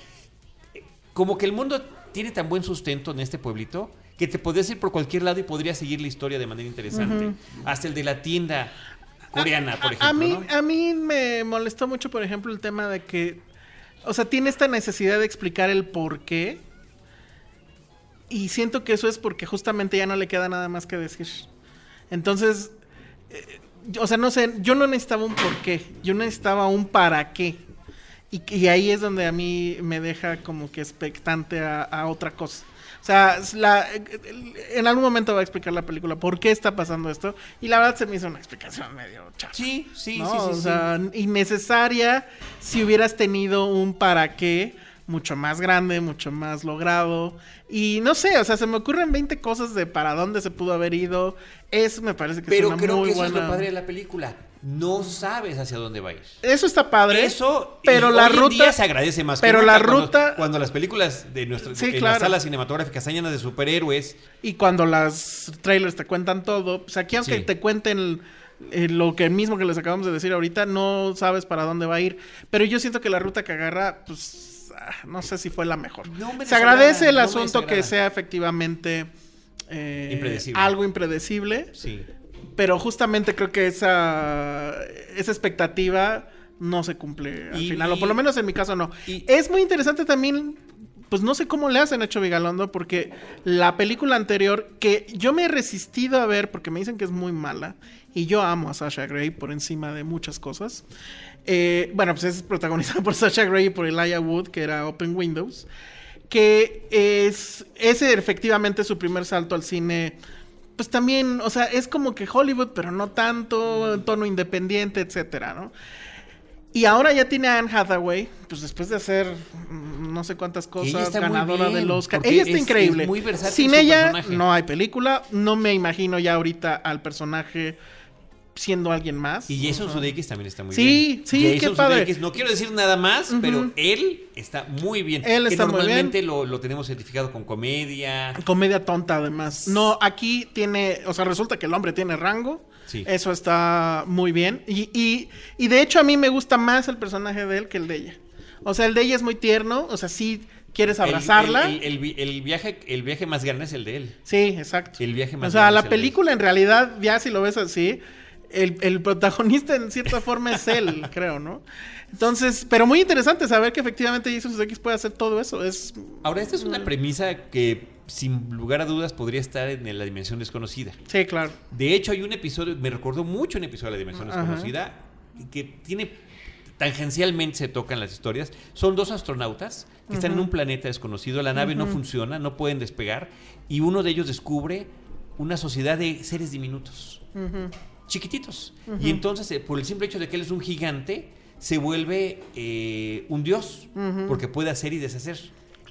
como que el mundo tiene tan buen sustento en este pueblito que te podrías ir por cualquier lado y podrías seguir la historia de manera interesante. Hasta el de la tienda coreana, por ejemplo. a mí, ¿no? a mí me molestó mucho, por ejemplo, el tema de que, o sea, tiene esta necesidad de explicar el por qué. Y siento que eso es porque justamente ya no le queda nada más que decir. Entonces, eh, o sea, no sé, yo no necesitaba un por qué, yo necesitaba un para qué. Y, y ahí es donde a mí me deja como que expectante a, a otra cosa. O sea, es la- en algún momento va a explicar la película por qué está pasando esto. Y la verdad se me hizo una explicación medio chafa. Sí, sí, ¿no? sí, sí, O sí. sea, innecesaria si hubieras tenido un para qué mucho más grande, mucho más logrado. Y no sé, o sea, se me ocurren 20 cosas de para dónde se pudo haber ido. Eso me parece que es Pero una creo muy que eso es buena. lo padre de la película. No sabes hacia dónde va a ir. Eso está padre. Eso, pero la hoy en ruta día se agradece más. pero la cuando- ruta- Cuando, las películas de nuestras Sí, claro. las salas cinematográficas están llenas de superhéroes, Y cuando las trailers te cuentan todo, pues aquí aunque Sí. te cuenten eh, lo que mismo que les acabamos de decir ahorita, no sabes para dónde va a ir. Pero yo siento que la ruta que agarra, pues ah, no sé si fue la mejor. No me Se agradece el no asunto que sea efectivamente eh, Impredecible. algo impredecible. sí. Pero justamente creo que esa, esa expectativa no se cumple al Y- final, o por lo menos en mi caso no. y- es muy interesante también, pues no sé cómo le hacen hecho Vigalondo, porque la película anterior, que yo me he resistido a ver porque me dicen que es muy mala, y yo amo a Sasha Grey por encima de muchas cosas. Eh, bueno, pues es protagonizada (laughs) por Sasha Grey y por Elijah Wood, que era Open Windows que es ese efectivamente su primer salto al cine pues también, o sea, es como que Hollywood, pero no tanto, en tono independiente, etcétera, ¿no? Y ahora ya tiene a Anne Hathaway, pues después de hacer mm, no sé cuántas cosas, ganadora bien, del Oscar. Ella está es- increíble. es muy versátil Sin ella personaje. no hay película. No me imagino ya ahorita al personaje siendo alguien más. Y Jason Ajá. Sudeikis también está muy Sí, bien. sí, Jason qué padre. Sudeikis, no quiero decir nada más, pero él está muy bien. Él que está muy normalmente Lo, lo tenemos identificado con comedia. Comedia tonta, además. No, aquí tiene, o sea, resulta que el hombre tiene rango. Sí. Eso está muy bien. Y, y, y de hecho a mí me gusta más el personaje de él que el de ella. O sea, el de ella es muy tierno, o sea, sí quieres abrazarla. El, el- el vi- el viaje, el viaje más grande es el de él. Sí, exacto. El viaje más O sea, grande la película en realidad, ya si lo ves así, el, el protagonista en cierta forma es él, (laughs) creo, ¿no? Entonces, pero muy interesante saber que efectivamente Jason Sudeikis puede hacer todo eso. Es Ahora, esta es una premisa que sin lugar a dudas podría estar en la dimensión desconocida. sí, claro. De hecho, hay un episodio, me recordó mucho un episodio de la Dimensión Ajá. Desconocida, que tiene, tangencialmente se tocan las historias. Son dos astronautas que están en un planeta desconocido, la nave no funciona, no pueden despegar, y uno de ellos descubre una sociedad de seres diminutos. Chiquititos. Y entonces, eh, por el simple hecho de que él es un gigante, se vuelve eh, un dios, porque puede hacer y deshacer.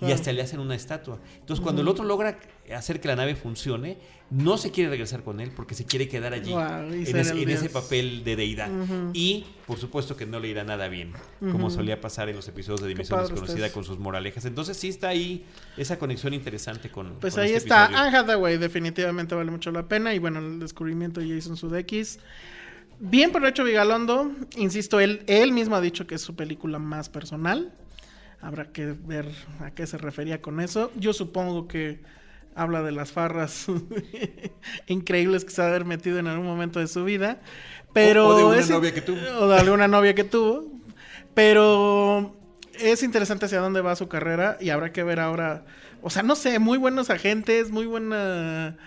Y hasta le hacen una estatua. Entonces, cuando el otro logra hacer que la nave funcione, no se quiere regresar con él porque se quiere quedar allí, en, ese, en papel de deidad. Y, por supuesto, que no le irá nada bien, como solía pasar en los episodios de Dimensión Desconocida estás. con sus moralejas. Entonces, sí está ahí esa conexión interesante con. Pues con ahí este está. episodio. Anne Hathaway definitivamente vale mucho la pena. Y bueno, el descubrimiento de Jason Sudeikis. Bien por hecho Vigalondo. Insisto, él, él mismo ha dicho que es su película más personal. Habrá que ver a qué se refería con eso. Yo supongo que habla de las farras (laughs) increíbles que se ha haber metido en algún momento de su vida. Pero O- o de una es- novia que tuvo. O de alguna novia que tuvo. Pero es interesante hacia dónde va su carrera y habrá que ver ahora. O sea, no sé, muy buenos agentes, muy buena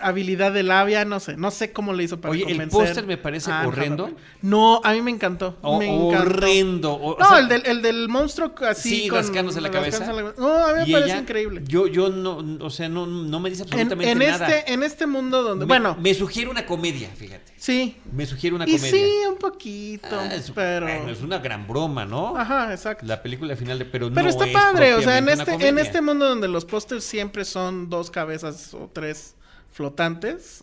habilidad de labia, no sé, no sé cómo le hizo para Oye, el convencer póster me parece a Anne horrendo. No, a mí me encantó. O- me encantó. horrendo. o- o No, sea, el, del, el del monstruo así. Sí, con- rascándose la cabeza. la- No, a mí me y parece ella, increíble. Yo, yo no, o sea, no, no me dice En, absolutamente en nada. este, en este mundo donde. Me- bueno, Me sugiere una comedia, fíjate. sí. Me sugiere una Y comedia. sí, un poquito. Ah, es, pero. bueno, es una gran broma, ¿no? Ajá, exacto. La película final de pero, Pero no está es padre, o sea, en este, en este mundo donde los pósters siempre son dos cabezas o tres flotantes,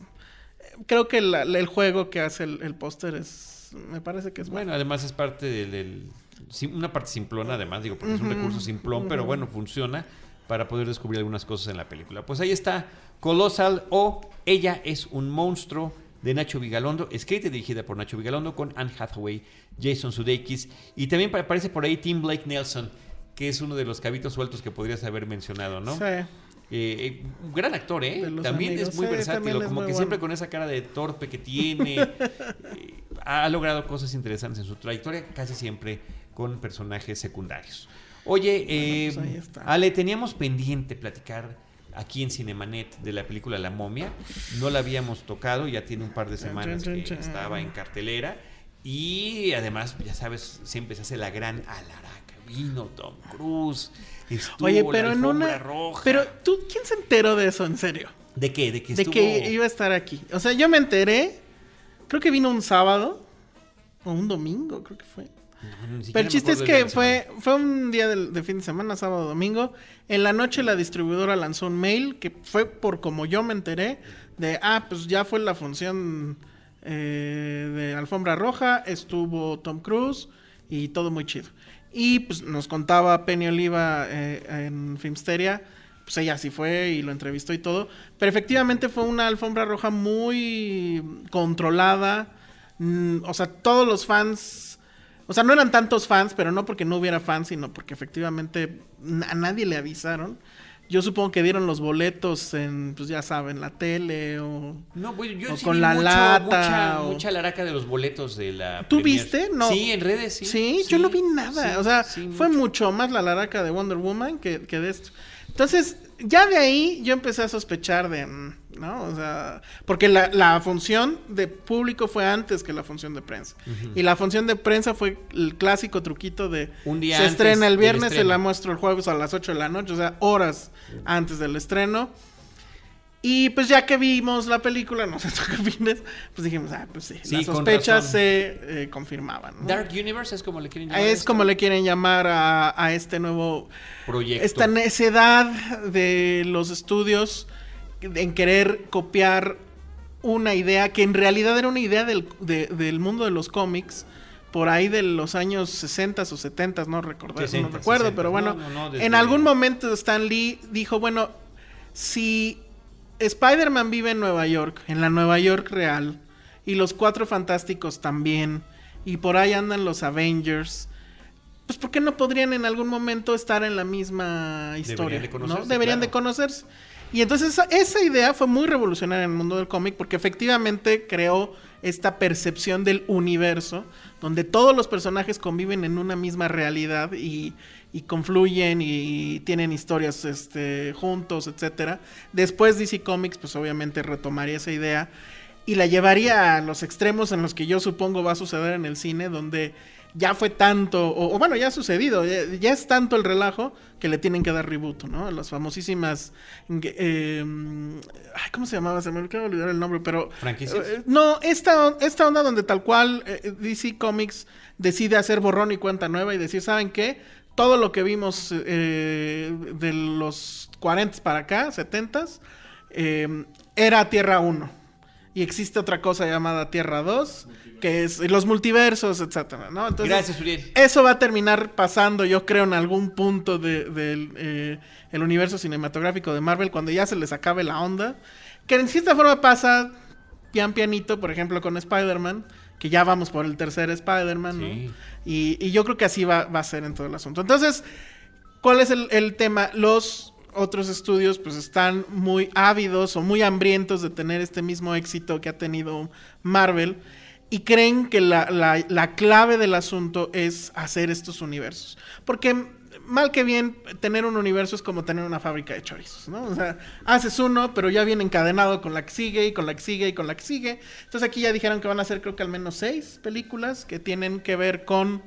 creo que la- el juego que hace el, el póster es, me parece que es bueno. Bueno, además es parte del, una parte simplona, además, digo, porque es un recurso simplón, pero bueno, funciona para poder descubrir algunas cosas en la película. Pues ahí está Colossal o Ella es un monstruo de Nacho Vigalondo, escrita y dirigida por Nacho Vigalondo con Anne Hathaway, Jason Sudeikis y también pa- aparece por ahí Tim Blake Nelson, que es uno de los cabitos sueltos que podrías haber mencionado, ¿no? Sí. Eh, eh, un gran actor, ¿eh? También amigos. es muy Sí, versátil, es como muy que siempre con esa cara de torpe que tiene. (laughs) eh, ha logrado cosas interesantes en su trayectoria, casi siempre con personajes secundarios. Oye, eh, pues está. Ale, teníamos pendiente platicar aquí en Cinemanet de la película La momia. No la habíamos tocado, ya tiene un par de semanas que estaba en cartelera. Y además, ya sabes, siempre se hace la gran alaraca. Vino Tom Cruise. estuvo Oye, la pero en alfombra una... roja. Pero tú, ¿quién se enteró de eso, en serio? ¿De qué? De que De estuvo... que iba a estar aquí. O sea, yo me enteré, creo que vino un sábado, o un domingo, creo que fue. No, Pero el chiste es que fue, de la fue un día de, fin de semana, sábado, domingo. En la noche la distribuidora lanzó un mail que fue por como yo me enteré de, ah, pues ya fue la función eh, de Alfombra Roja, estuvo Tom Cruise y todo muy chido. Y pues nos contaba Penny Oliva eh, en Filmsteria, pues ella sí fue y lo entrevistó y todo. Pero efectivamente fue una Alfombra Roja muy controlada. Mm, o sea, todos los fans o sea, no eran tantos fans, pero no porque no hubiera fans, sino porque efectivamente a nadie le avisaron. Yo supongo que dieron los boletos en, pues ya saben, la tele o... No, pues yo O sí con vi la mucho- lata, mucha, o- mucha laraca de los boletos de la ¿Tú premier. viste? No. Sí, en redes, sí. Sí, yo no vi nada. sí, o sea, fue mucho. mucho más la laraca de Wonder Woman que, que de esto. Entonces, ya de ahí yo empecé a sospechar de, mm, ¿no? O sea, porque la, la función de público fue antes que la función de prensa. Y la función de prensa fue el clásico truquito de... Un día se antes estrena el viernes, se la muestro el jueves a las 8 de la noche, o sea, horas antes del estreno. Y pues ya que vimos la película, (laughs) no sé qué opinas, pues dijimos, ah, pues sí, Sí, las sospechas se eh, confirmaban. ¿no? Dark Universe es como le quieren llamar. Es esto? como le quieren llamar a, a este nuevo proyecto. esta necedad de los estudios en querer copiar una idea que en realidad era una idea del, de- del mundo de los cómics por ahí de los años 60 o 70, no, recordar, 60, no recuerdo, 60. pero bueno, No, no, no, en algún momento Stan Lee dijo, bueno, si Spider-Man vive en Nueva York, en la Nueva York real, y los Cuatro Fantásticos también, y por ahí andan los Avengers, pues ¿por qué no podrían en algún momento estar en la misma historia? de ¿no? conocerse, Deberían de conocerse. Y entonces esa, idea fue muy revolucionaria en el mundo del cómic porque efectivamente creó esta percepción del universo donde todos los personajes conviven en una misma realidad y, confluyen y tienen historias este, juntos, etcétera. Después DC Comics pues obviamente retomaría esa idea y la llevaría a los extremos en los que yo supongo va a suceder en el cine, donde ya fue tanto, o, o bueno, ya ha sucedido, ya, ya es tanto el relajo que le tienen que dar reboot, ¿no? Las famosísimas... eh, ay, ¿Cómo se llamaba? Se me acaba de olvidar el nombre, pero... ¿Franquicias? eh, no, esta, esta onda donde tal cual eh, DC Comics decide hacer borrón y cuenta nueva y decir, ¿saben qué? Todo lo que vimos eh, de los 40 para acá, 70 eh, era Tierra 1. Y existe otra cosa llamada Tierra 2, que es los multiversos, etcétera, ¿no? Entonces, Gracias, Uriel. eso va a terminar pasando, yo creo, en algún punto del de, del, eh, el universo cinematográfico de Marvel, cuando ya se les acabe la onda. Que en cierta forma pasa pian pianito, por ejemplo, con Spider-Man, que ya vamos por el tercer Spider-Man. Y, y yo creo que así va, va a ser en todo el asunto. Entonces, ¿cuál es el, el tema? Los otros estudios pues están muy ávidos o muy hambrientos de tener este mismo éxito que ha tenido Marvel y creen que la, la- la clave del asunto es hacer estos universos. Porque mal que bien, tener un universo es como tener una fábrica de chorizos, ¿no? O sea, haces uno, pero ya viene encadenado con la que sigue y con la que sigue y con la que sigue. Entonces aquí ya dijeron que van a hacer creo que al menos seis películas que tienen que ver con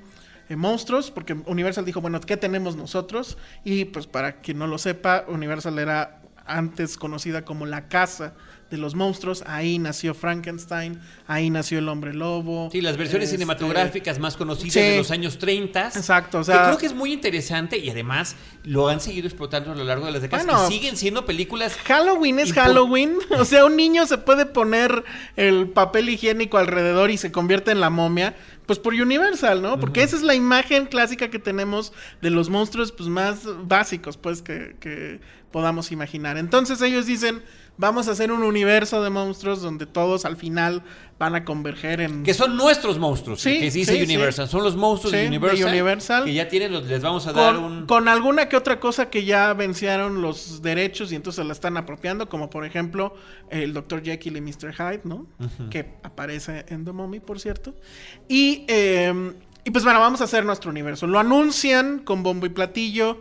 eh, monstruos, porque Universal dijo, bueno, ¿qué tenemos nosotros? Y pues para quien no lo sepa, Universal era antes conocida como la casa de los monstruos, ahí nació Frankenstein, ahí nació el hombre lobo. Sí, las versiones este, cinematográficas más conocidas sí. de los años 30. Exacto, o que sea- creo que es muy interesante y además lo han seguido explotando a lo largo de las décadas. Bueno, y siguen siendo películas. Halloween es Halloween. (laughs) O sea, un niño se puede poner el papel higiénico alrededor y se convierte en la momia. Pues por Universal, ¿no? Porque esa es la imagen clásica que tenemos de los monstruos pues, más básicos, pues, que, que podamos imaginar. Entonces ellos dicen, vamos a hacer un universo de monstruos donde todos al final van a converger en... Que son nuestros monstruos, Sí, que se dice sí, Universal. sí. Son los monstruos de, de Universal, Universal. Que ya tienen, los, les vamos a dar un. con alguna que otra cosa que ya vencieron los derechos y entonces la están apropiando, como por ejemplo el Dr. Jekyll y Mr. Hyde, ¿no? Que aparece en The Mummy, por cierto. Y, eh, y pues bueno, vamos a hacer nuestro universo. Lo anuncian con bombo y platillo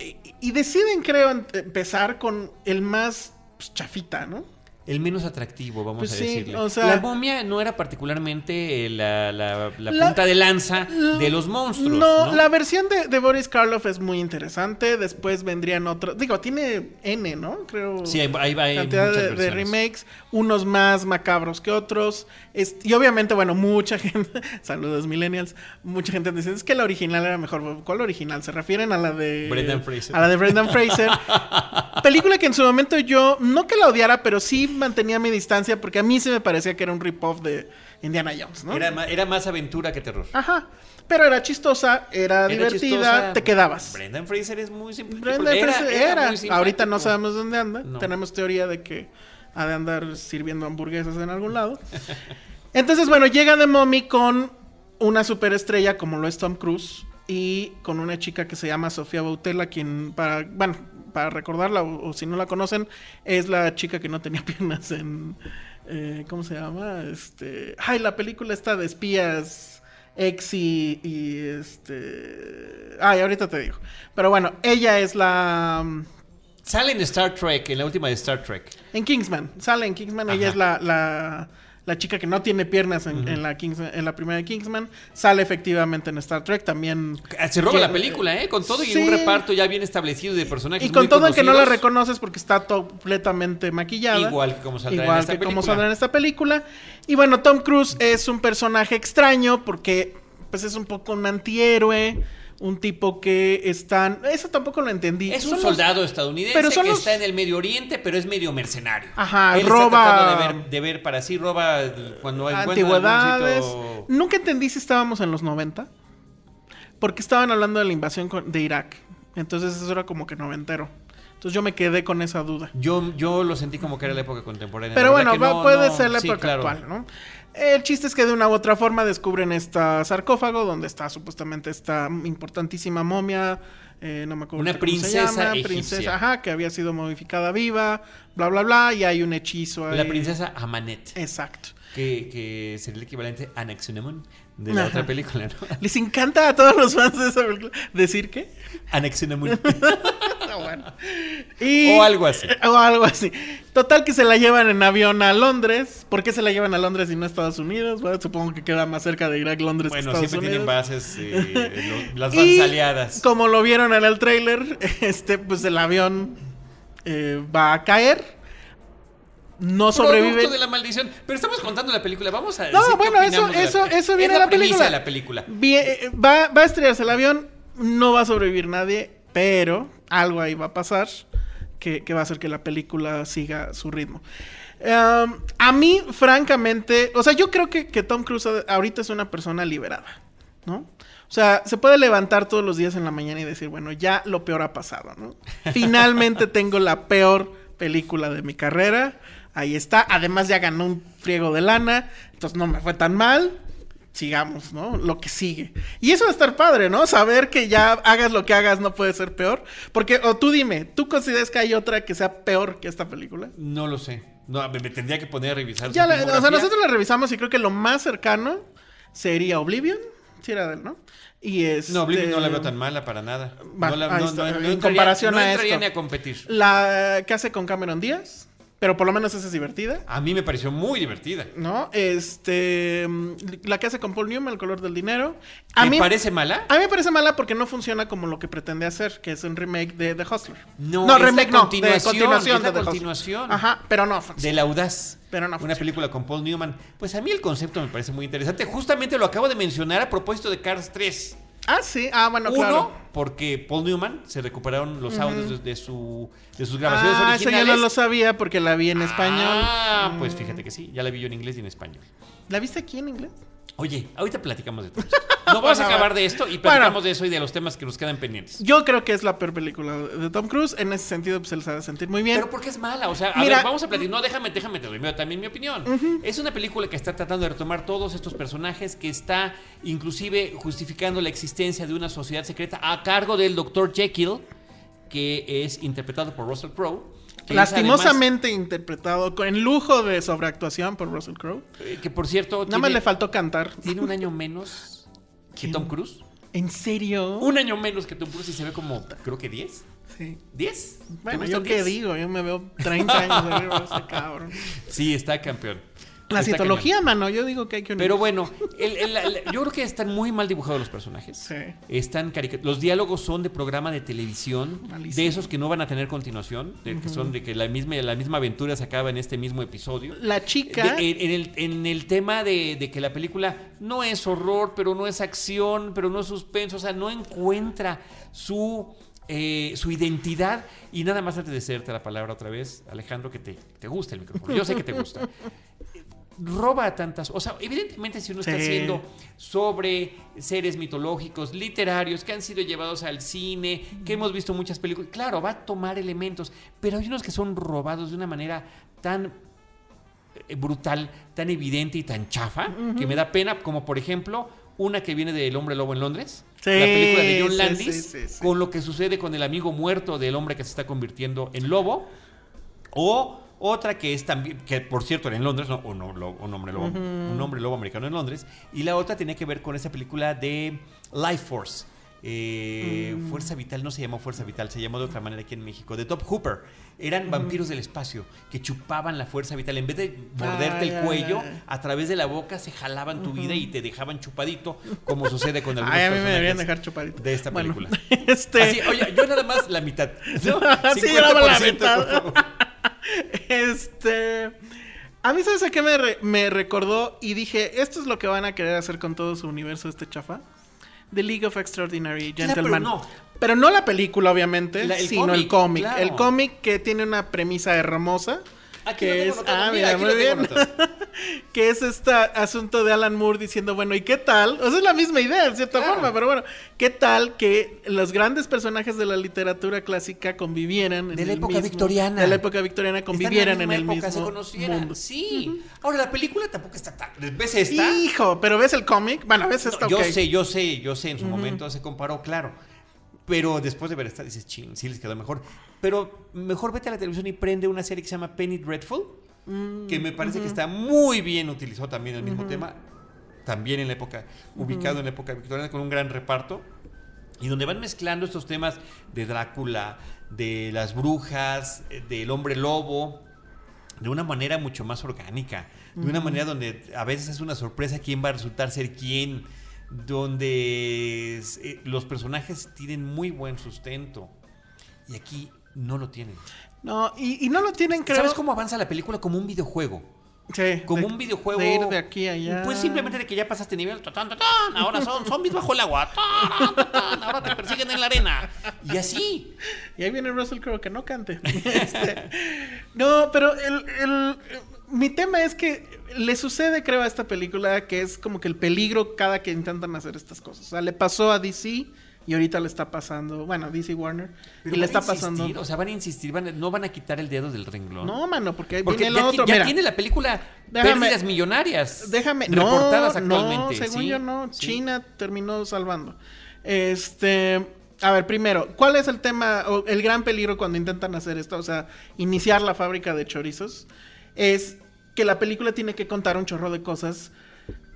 y, y deciden, creo, em- empezar con el más pues, chafita, ¿no? El menos atractivo, vamos Pues a sí, decirle. o sea- la momia no era particularmente eh, la, la- la La- punta de lanza de los monstruos. No, No, la versión de, de Boris Karloff es muy interesante. Después vendrían otros. Digo, tiene N, ¿no? Creo. Sí, ahí, ahí va. hay cantidad de, remakes, unos más macabros que otros. Es- y obviamente, bueno, mucha (laughs) gente, saludos millennials, mucha gente dice, es que la original era mejor. ¿Cuál original? Se refieren a la de... Brendan Fraser. A la de Brendan Fraser. (laughs) Película que en su momento yo, no que la odiara, pero sí mantenía mi distancia porque a mí se me parecía que era un rip-off de Indiana Jones, ¿no? Era, más aventura que terror. Ajá. Pero era chistosa, era, Era divertida, chistosa. te quedabas. Brendan Fraser es muy simpático. Brendan Era- Fraser era. Ahorita no sabemos dónde anda. No. Tenemos teoría de que ha de andar sirviendo hamburguesas en algún lado. (laughs) Entonces, bueno, llega The Mommy con una superestrella como lo es Tom Cruise y con una chica que se llama Sofía Boutella, quien para, bueno, para recordarla o, o si no la conocen, es la chica que no tenía (laughs) piernas en eh, ¿cómo se llama? Este, ay, la película está de espías ex y, y, este, ay, ahorita te digo. Pero bueno, ella es la Sale en Star Trek, en la última de Star Trek. en Kingsman, sale en Kingsman, ella es la, la, la chica que no tiene piernas en, en la, Kings- en la primera de Kingsman, sale efectivamente en Star Trek. También. Se roba que- la película, ¿eh? Con todo y Sí. un reparto ya bien establecido de personajes Y con muy todo en que no la reconoces porque está completamente maquillada. Igual que como saldrá Igual en esta que como película. saldrá en esta película. Y bueno, Tom Cruise es un personaje extraño porque pues es un poco un antihéroe, un tipo que están... Eso tampoco lo entendí. Es un los- soldado estadounidense Pero que los- está en el Medio Oriente, pero es medio mercenario. Ajá, Él roba- está de ver, de ver para sí, roba cuando antigüedades. sitio- Nunca entendí si estábamos en los 90. Porque estaban hablando de la invasión de Irak. Entonces eso era como que noventero. Entonces yo me quedé con esa duda. Yo, yo lo sentí como que era la época contemporánea. Pero La bueno, va- no- puede no- ser la sí, época claro. actual, ¿no? El chiste es que de una u otra forma descubren este sarcófago donde está supuestamente esta importantísima momia. eh, no me acuerdo Una ahorita cómo se princesa llama, princesa, ajá, que había sido modificada viva, bla, bla, bla, y hay un hechizo ahí. La princesa Amanet, Exacto. que, que sería el equivalente a Anaxunamun de la Ajá. otra película, ¿no? (laughs) Les encanta a todos los fans de esa película decir que. Anaxunamun. (laughs) Bueno. (laughs) Y- O algo así. O algo así. Total que se la llevan en avión a Londres. ¿Por qué se la llevan a Londres y no a Estados Unidos? Bueno, supongo que queda más cerca de Irak, Londres Bueno, que Estados siempre tienen Unidos. bases, eh, lo- las (laughs) bases Y aliadas. como lo vieron en el tráiler, (laughs) este, pues el avión eh, va a caer. No sobrevive. Producto de la maldición. Pero estamos contando la película. Vamos a No, decir qué bueno, eso, la eso, eso Es viene la en la película. de la película. Eh, va, va a estrellarse el avión, no va a sobrevivir nadie, pero algo ahí va a pasar que, que va a hacer que la película siga su ritmo. Um, a mí, francamente, o sea, yo creo que, que Tom Cruise ahorita es una persona liberada, ¿no? O sea, se puede levantar todos los días en la mañana y decir, bueno, ya lo peor ha pasado, ¿no? (laughs) Finalmente tengo la peor película de mi carrera. Ahí está. Además ya ganó un friego de lana. Entonces no me fue tan mal. Sigamos, ¿no? Lo que sigue. Y eso va a estar padre, ¿no? Saber que ya hagas lo que hagas no puede ser peor. Porque, o tú dime, ¿tú consideras que hay otra que sea peor que esta película? No lo sé. No, me, me tendría que poner a revisar. Ya, la- o sea, nosotros la revisamos y creo que lo más cercano sería Oblivion. Sí era de él, ¿no? Y es... No, Oblivion no la veo tan mala para nada. Va, no la, no, no- en comparación a esto. ni a competir. La que hace con Cameron Díaz, pero por lo menos esa es divertida. A mí me pareció muy divertida. ¿No? Este. mm, La que hace con Paul Newman, El color del dinero. A ¿Te mí, parece mala? a mí me parece mala porque no funciona como lo que pretende hacer, que es un remake de The Hustler. No, no la remake no, de continuación, es la de The Hustler. continuación. Ajá, pero no funciona. Del Audaz. Pero no Una película con Paul Newman. Pues a mí el concepto me parece muy interesante. Justamente lo acabo de mencionar a propósito de Cars 3. Ah, sí. Ah, bueno, Uno, claro. porque Paul Newman se recuperaron los audios de, de su, de sus grabaciones Ah, eso originales. yo no lo sabía porque la vi en español. Ah, pues Mm. fíjate que sí. Ya la vi yo en inglés y en español. ¿La viste aquí en inglés? Oye, ahorita platicamos de todo esto. (laughs) No vamos a acabar de esto y Bueno. platicamos de eso y de los temas que nos quedan pendientes. Yo creo que es la peor película de Tom Cruise. En ese sentido, pues él se ha de sentir muy bien. Pero porque es mala, o sea, a Mira- ver, vamos a platicar. No, déjame, déjame, te doy también mi opinión. Es una película que está tratando de retomar todos estos personajes, que está inclusive justificando la existencia de una sociedad secreta a cargo del Dr. Jekyll, que es interpretado por Russell Crowe. Lastimosamente interpretado con lujo de sobreactuación por Russell Crowe. eh, que por cierto, Nada más tiene, le faltó cantar. tiene un año menos que. Tom Cruise. ¿En serio? Un año menos que Tom Cruise y se ve como, creo que 10. Sí. ¿10? Bueno, ¿Te yo qué 10? digo, yo me veo 30 años de (laughs) ese cabrón. Sí, está campeón. La citología, mano, yo digo que hay que unir. Pero bueno, el- el- el- yo creo que están muy mal dibujados los personajes. Sí. Están Los diálogos son de programa de televisión, Malísimo. de esos que no van a tener continuación, de que son de que la misma, la misma aventura se acaba en este mismo episodio. La chica. De- en, el, en el tema de, de que la película no es horror, pero no es acción, pero no es suspenso, o sea, no encuentra su, eh, su identidad. Y nada más antes de hacerte la palabra otra vez, Alejandro, que te, te gusta el micrófono. Yo sé que te gusta. (laughs) Roba a tantas. O sea, evidentemente, si uno está haciendo sobre seres mitológicos, literarios, que han sido llevados al cine, que hemos visto muchas películas, claro, va a tomar elementos, pero hay unos que son robados de una manera tan eh, brutal, tan evidente y tan chafa, que me da pena, como por ejemplo una que viene de El hombre lobo en Londres, Sí, la película de John Landis, sí. con lo que sucede con el amigo muerto del hombre que se está convirtiendo en lobo, o otra que es también, que por cierto era en Londres, no, lo- un hombre lobo, un hombre lobo americano en Londres, y la otra tiene que ver con esa película de Life Force, eh, Mm. Fuerza Vital no se llamó Fuerza Vital, se llamó de otra manera aquí en México. The Top Hooper. Eran vampiros del espacio que chupaban la fuerza vital. En vez de morderte el cuello, a través de la boca se jalaban tu vida y te dejaban chupadito, como sucede con (laughs) algunos Ay, a mí me deberían dejar chupadito. de esta Bueno, película. (laughs) este... Así, oye, yo nada más la mitad. ¿no? (laughs) Sí, yo la 50%, mitad. Este. A mí, ¿sabes a qué me, re- me recordó? Y dije, esto es lo que van a querer hacer con todo su universo este chafa. The League of Extraordinary Gentlemen. pero no. Pero no la película, obviamente, La- el sino el cómic, cómic. claro. El cómic que tiene una premisa hermosa. Aquí lo que tengo es, ah, Mira, mira, aquí muy lo tengo bien. anotado. (laughs) que es este asunto de Alan Moore diciendo, bueno, ¿y qué tal? O sea, es la misma idea, en cierta Claro. forma, pero bueno, ¿qué tal que los grandes personajes de la literatura clásica convivieran en De la el época mismo- victoriana. De la época victoriana convivieran en, el la misma mismo época, se conocieran. mundo. Sí. Ahora, la película tampoco está tan... ¿Ves esta? Hijo, pero ves el cómic, bueno, ves No, esta, yo ok. sé, yo sé, yo sé, en su momento se comparó, claro. Pero después de ver esta dices, ching, sí les quedó mejor. Pero mejor vete a la televisión y prende una serie que se llama Penny Dreadful, Mm, que me parece que está muy bien, utilizó también el mismo tema, también en la época, ubicado en la época victoriana, con un gran reparto. Y donde van mezclando estos temas de Drácula, de las brujas, eh, del hombre lobo, de una manera mucho más orgánica, de una manera donde a veces es una sorpresa quién va a resultar ser quién, donde eh, los personajes tienen muy buen sustento y aquí no lo tienen. No, y, y no lo tienen, creo. ¿Sabes cómo avanza la película? Como un videojuego. Sí, Como de- un videojuego. De ir de aquí a allá. Pues simplemente de que ya pasaste nivel. ahora son (laughs) zombies bajo el agua. ahora te persiguen en la arena. Y así. Y ahí viene Russell Crowe que no cante. (laughs) Este, no, pero el, el- mi tema es que le sucede, creo, a esta película que es como que el peligro cada que intentan hacer estas cosas. O sea, le pasó a DC y ahorita le está pasando, bueno, a DC Warner, Pero y le está insistir, pasando. O sea, van a insistir, van a- no van a quitar el dedo del renglón. No, mano, porque Porque viene ya, el otro. ya Mira, tiene la película Déjame- Pérdidas Millonarias. Déjame, reportadas no, actualmente. no, según sí, yo no, sí. China terminó salvando. Este, a ver, primero, ¿cuál es el tema o el gran peligro cuando intentan hacer esto? O sea, iniciar la fábrica de chorizos es que la película tiene que contar un chorro de cosas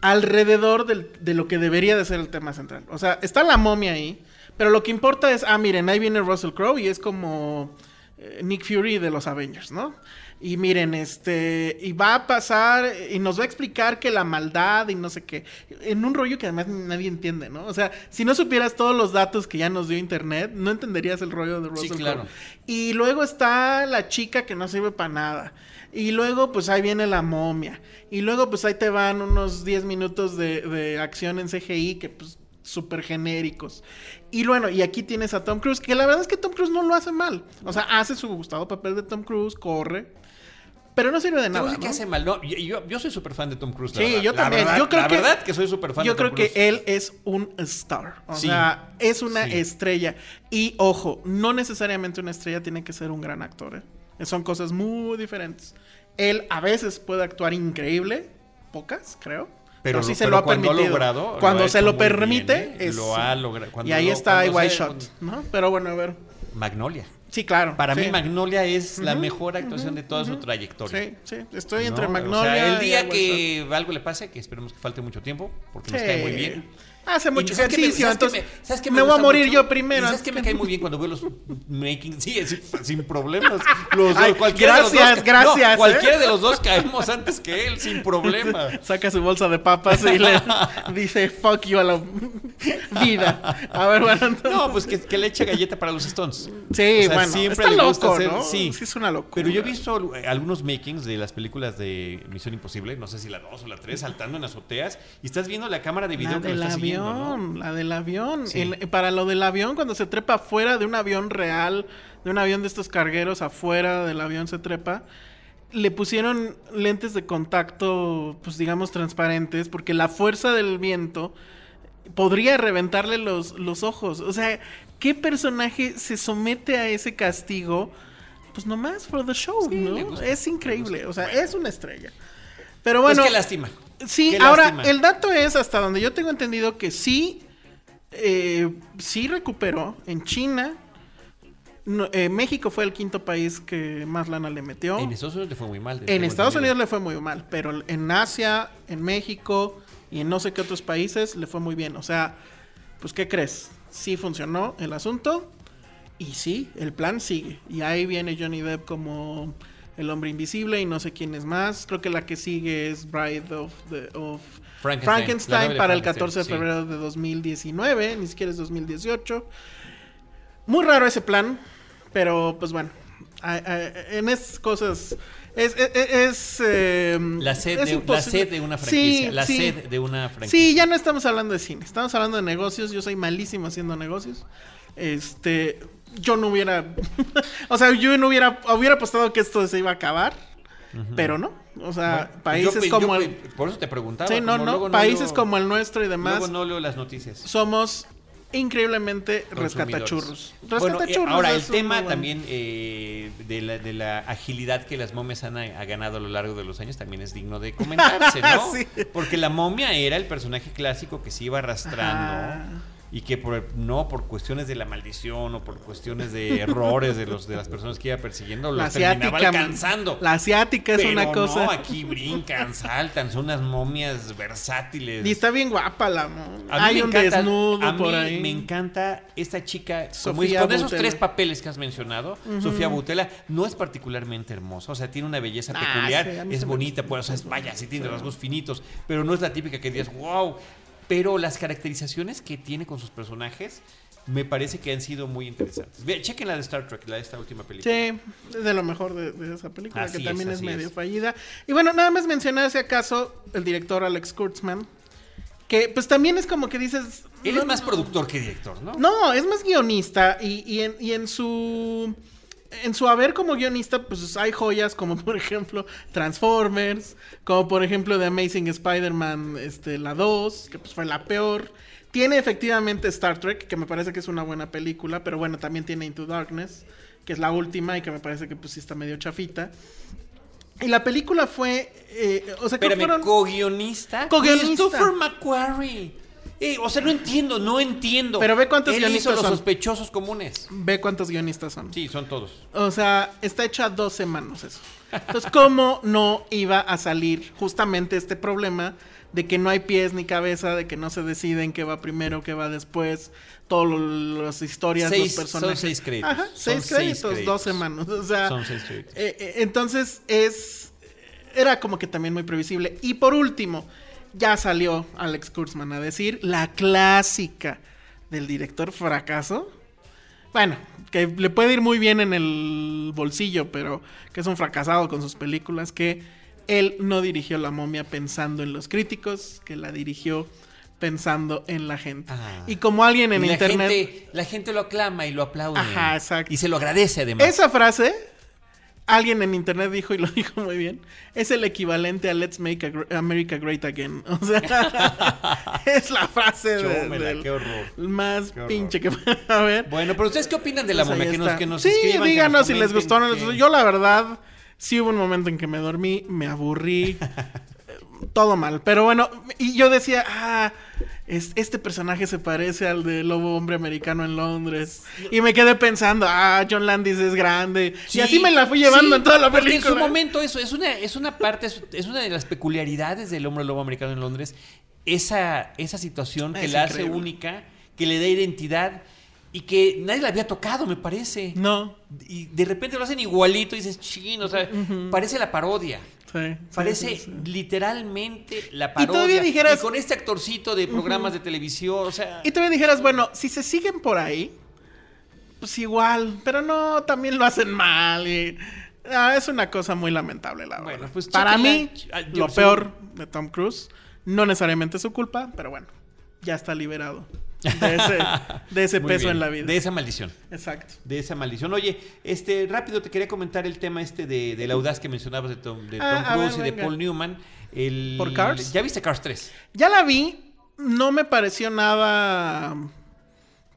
alrededor del- de lo que debería de ser el tema central. O sea, está la momia ahí, pero lo que importa es, ah, miren, ahí viene Russell Crowe y es como eh, Nick Fury de los Avengers, ¿no? Y miren, este, y va a pasar y nos va a explicar que la maldad y no sé qué, en un rollo que además nadie entiende, ¿no? O sea, si no supieras todos los datos que ya nos dio Internet, no entenderías el rollo de Russell claro. Crowe. Y luego está la chica que no sirve para nada. Y luego, pues ahí viene la momia. Y luego, pues ahí te van unos 10 minutos de, de acción en CGI que, pues, súper genéricos. Y bueno, y aquí tienes a Tom Cruise, que la verdad es que Tom Cruise no lo hace mal. O sea, hace su gustado papel de Tom Cruise, corre. Pero no sirve de nada. decir que ¿no? hace mal. No, yo, yo- yo soy súper fan de Tom Cruise. la Sí, verdad. yo La también. verdad- yo creo la que, verdad que soy súper fan Yo de Tom creo que él es un star. O Sí. sea, es una Sí. estrella. Y ojo, no necesariamente una estrella tiene que ser un gran actor. ¿eh? Son cosas muy diferentes. Él a veces puede actuar increíble, pocas, creo. Pero, Pero sí lo- se pero lo ha cuando ha permitido. logrado, lo cuando ha se lo bien, permite, ¿eh? es- Lo ha logrado. Cuando Y ahí lo- está White se- Shot, ¿no? Pero bueno, a ver. Magnolia. Sí, claro. Para sí. mí Magnolia es la mejor actuación de toda su trayectoria. Sí, sí. Estoy ¿no? entre O sea, Magnolia el día que algo le pase, que esperemos que falte mucho tiempo, porque nos Sí. cae muy bien. Hace mucho Y ¿sabes qué me- ejercicio, entonces sabes qué me, voy a morir yo primero. ¿Y ¿Sabes qué me que- cae muy bien cuando veo los making? Sí, sin, problemas. (laughs) Los dos, cualquiera gracias, gracias, ¿eh? cualquiera de los dos caemos antes que él, sin problema. (laughs) Saca su bolsa de papas y le (laughs) dice fuck you a la vida. A ver, bueno, No, pues que, que le eche galleta para los Stones. Sí, bueno, siempre le loco, gusta hacer- ¿no? sí. Sí, es una locura. Pero yo he visto eh, algunos makings de las películas de Misión Imposible, no sé si la 2 o la 3, saltando en azoteas, y estás viendo la cámara de video que lo del está siguiendo, avión, ¿no? la del avión. Sí. El- para lo del avión, cuando se trepa fuera de un avión real, de un avión de estos cargueros, afuera del avión se trepa, le pusieron lentes de contacto, pues digamos, transparentes, porque la fuerza del viento podría reventarle los, los ojos. O sea, ¿qué personaje se somete a ese castigo? Pues nomás for the show, Sí, ¿no? Es le increíble, o sea, es una estrella. Pero bueno, Pues qué lástima. Sí, Qué ahora lástima. el dato es hasta donde yo tengo entendido que sí, eh, sí recuperó en China. no, eh, México fue el quinto país que más lana le metió. En Estados Unidos le fue muy mal. En Estados entendido. Unidos le fue muy mal, pero en Asia, en México y en no sé qué otros países le fue muy bien. O sea, pues ¿qué crees? sí funcionó el asunto. Y sí, el plan sigue. Y ahí viene Johnny Depp como el hombre invisible y no sé quién es más. Creo que la que sigue es Bride of, the, of Frankenstein, para el Frankenstein, 14 de sí. febrero de 2019, ni siquiera es 2018. Muy raro ese plan, pero pues bueno, en esas cosas es... es, es, eh, La sed, es de, la sed de una franquicia. Sí, la sí. sed de una franquicia. Sí, ya no estamos hablando de cine, estamos hablando de negocios. Yo soy malísimo haciendo negocios. Este, yo no hubiera, (laughs) o sea, yo no hubiera, hubiera apostado que esto se iba a acabar, pero no. O sea, Bueno, países yo- como yo- el, Por eso te preguntaba. sí, no, no, países leo- como el nuestro y demás, Luego no leo las noticias. somos increíblemente rescatachurros. Bueno, Rescatachurros ahora el tema también eh, de, la, de la agilidad que las momias han ha ganado a lo largo de los años también es digno de comentarse, (laughs) ¿no? Sí. Porque la momia era el personaje clásico que se iba arrastrando Ajá. Y que por, no por cuestiones de la maldición o por cuestiones de errores de los de las personas que iba persiguiendo la los terminaba alcanzando. la asiática es Pero una cosa. no, aquí brincan, saltan, son unas momias versátiles. Y está bien guapa la. Hay un encanta- desnudo a mí por ahí. Me encanta esta chica Sofía con esos tres papeles que has mencionado. Sofía Butela no es particularmente hermosa, o sea, tiene una belleza Ah, peculiar, sí, es bonita, pues, o sea, es- vaya, sí tiene rasgos finitos, pero no es la típica que digas, wow. Pero las caracterizaciones que tiene con sus personajes me parece que han sido muy interesantes. Ve, chequen la de Star Trek, la de esta última película. Sí, es de lo mejor de, de esa película, Así que también es, medio es. fallida. Y bueno, nada más mencionar si acaso el director Alex Kurtzman, que pues también es como que dices... Él no, es más productor que director, ¿no? No, es más guionista y, y en, y en su... En su haber como guionista, pues hay joyas como (laughs) por ejemplo Transformers, como por ejemplo The Amazing Spider-Man, este, la 2, que pues fue la peor. Tiene efectivamente Star Trek, que me parece que es una buena película, pero bueno, también tiene Into Darkness, que es la última y que me parece que pues sí está medio chafita. Y la película fue, eh, o sea, que Espérame, fueron... co-guionista. Co-guionista. Christopher McQuarrie. Eh, o sea, no entiendo, no entiendo. Pero ve cuántos Él guionistas hizo los son. sospechosos comunes. Ve cuántos guionistas son. Sí, son todos. O sea, está hecha dos semanas eso. Entonces, ¿cómo no iba a salir justamente este problema de que no hay pies ni cabeza, de que no se deciden qué va primero, qué va después, todas las historias, Seis- los personajes? son seis créditos. Ajá, Son seis seis créditos, dos semanas. O sea, Son seis créditos. eh, eh, entonces es era como que también muy previsible. Y por último, ya salió Alex Kurtzman a decir la clásica del director fracaso. Bueno, que le puede ir muy bien en el bolsillo, pero que es un fracasado con sus películas, que él no dirigió La momia pensando en los críticos, que la dirigió pensando en la gente. Ah. Y como alguien en la internet... Gente, la gente lo aclama y lo aplaude. Ajá, exacto. Y se lo agradece además. Esa frase, alguien en internet dijo y lo (laughs) dijo muy bien, es el equivalente a Let's Make a America Great Again. (laughs) O sea, (laughs) es la frase de- qué horror. más Qué horror. pinche que pueda haber. Bueno, pero ¿ustedes qué opinan de la Pues momia? Que nos, que nos sí, escriban, que díganos nos si les gustó o no les gustó. Yo la verdad, sí hubo un momento en que me dormí, me aburrí, todo mal. Pero bueno, y yo decía, ah, es- este personaje se parece al de Lobo Hombre Americano en Londres. Y me quedé pensando, ah, John Landis es grande. Sí, y así me la fui llevando sí, en toda la película. en su momento eso es una, es una parte, es, es una de las peculiaridades del hombre lobo americano en Londres. Esa, esa situación que la hace única, que le da identidad y que nadie la había tocado, me parece. No. Y de repente lo hacen igualito y dices, chin, o sea, parece la parodia. Sí, Parece sí, sí. literalmente la Y parodia. todavía dijeras- Y con este actorcito de programas de televisión, o sea. Y me dijeras, bueno, si se siguen por ahí, pues igual, pero no, también lo hacen mal y... ah, es una cosa muy lamentable, la Bueno, verdad. pues Para mí, ah, lo peor de Tom Cruise, no necesariamente es su culpa, pero bueno, ya está liberado de ese, de ese (laughs) Muy peso bien, en la vida. De esa maldición. Exacto. De esa maldición. Oye, este, rápido te quería comentar el tema este de, del audaz que mencionabas de Tom, de Tom Ah, a Cruise ver, y de. Paul Newman. El, ¿Por Cars? ¿Ya viste Cars 3? Ya la vi, no me pareció nada,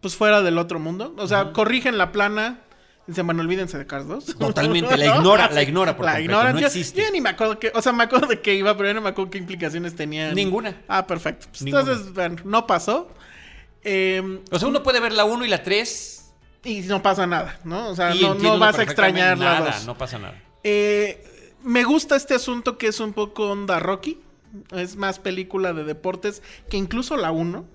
pues fuera del otro mundo. O sea, corrigen la plana. Dicen, bueno, olvídense de Cars 2. Totalmente, (laughs) la ignora- la ignora por La completo, ignoran. no yo, existe. yo ni me acuerdo que, o sea, me acuerdo de que iba, pero yo no me acuerdo qué implicaciones tenía. Ninguna. Ah, perfecto. Pues Ninguna. entonces, bueno, no pasó. Eh, O sea, uno puede ver la 1 y la 3. y no pasa nada, ¿no? O sea, no, no vas a extrañar la nada, dos. no pasa nada. Eh, me gusta este asunto que es un poco onda Rocky. Es más película de deportes que incluso la 1.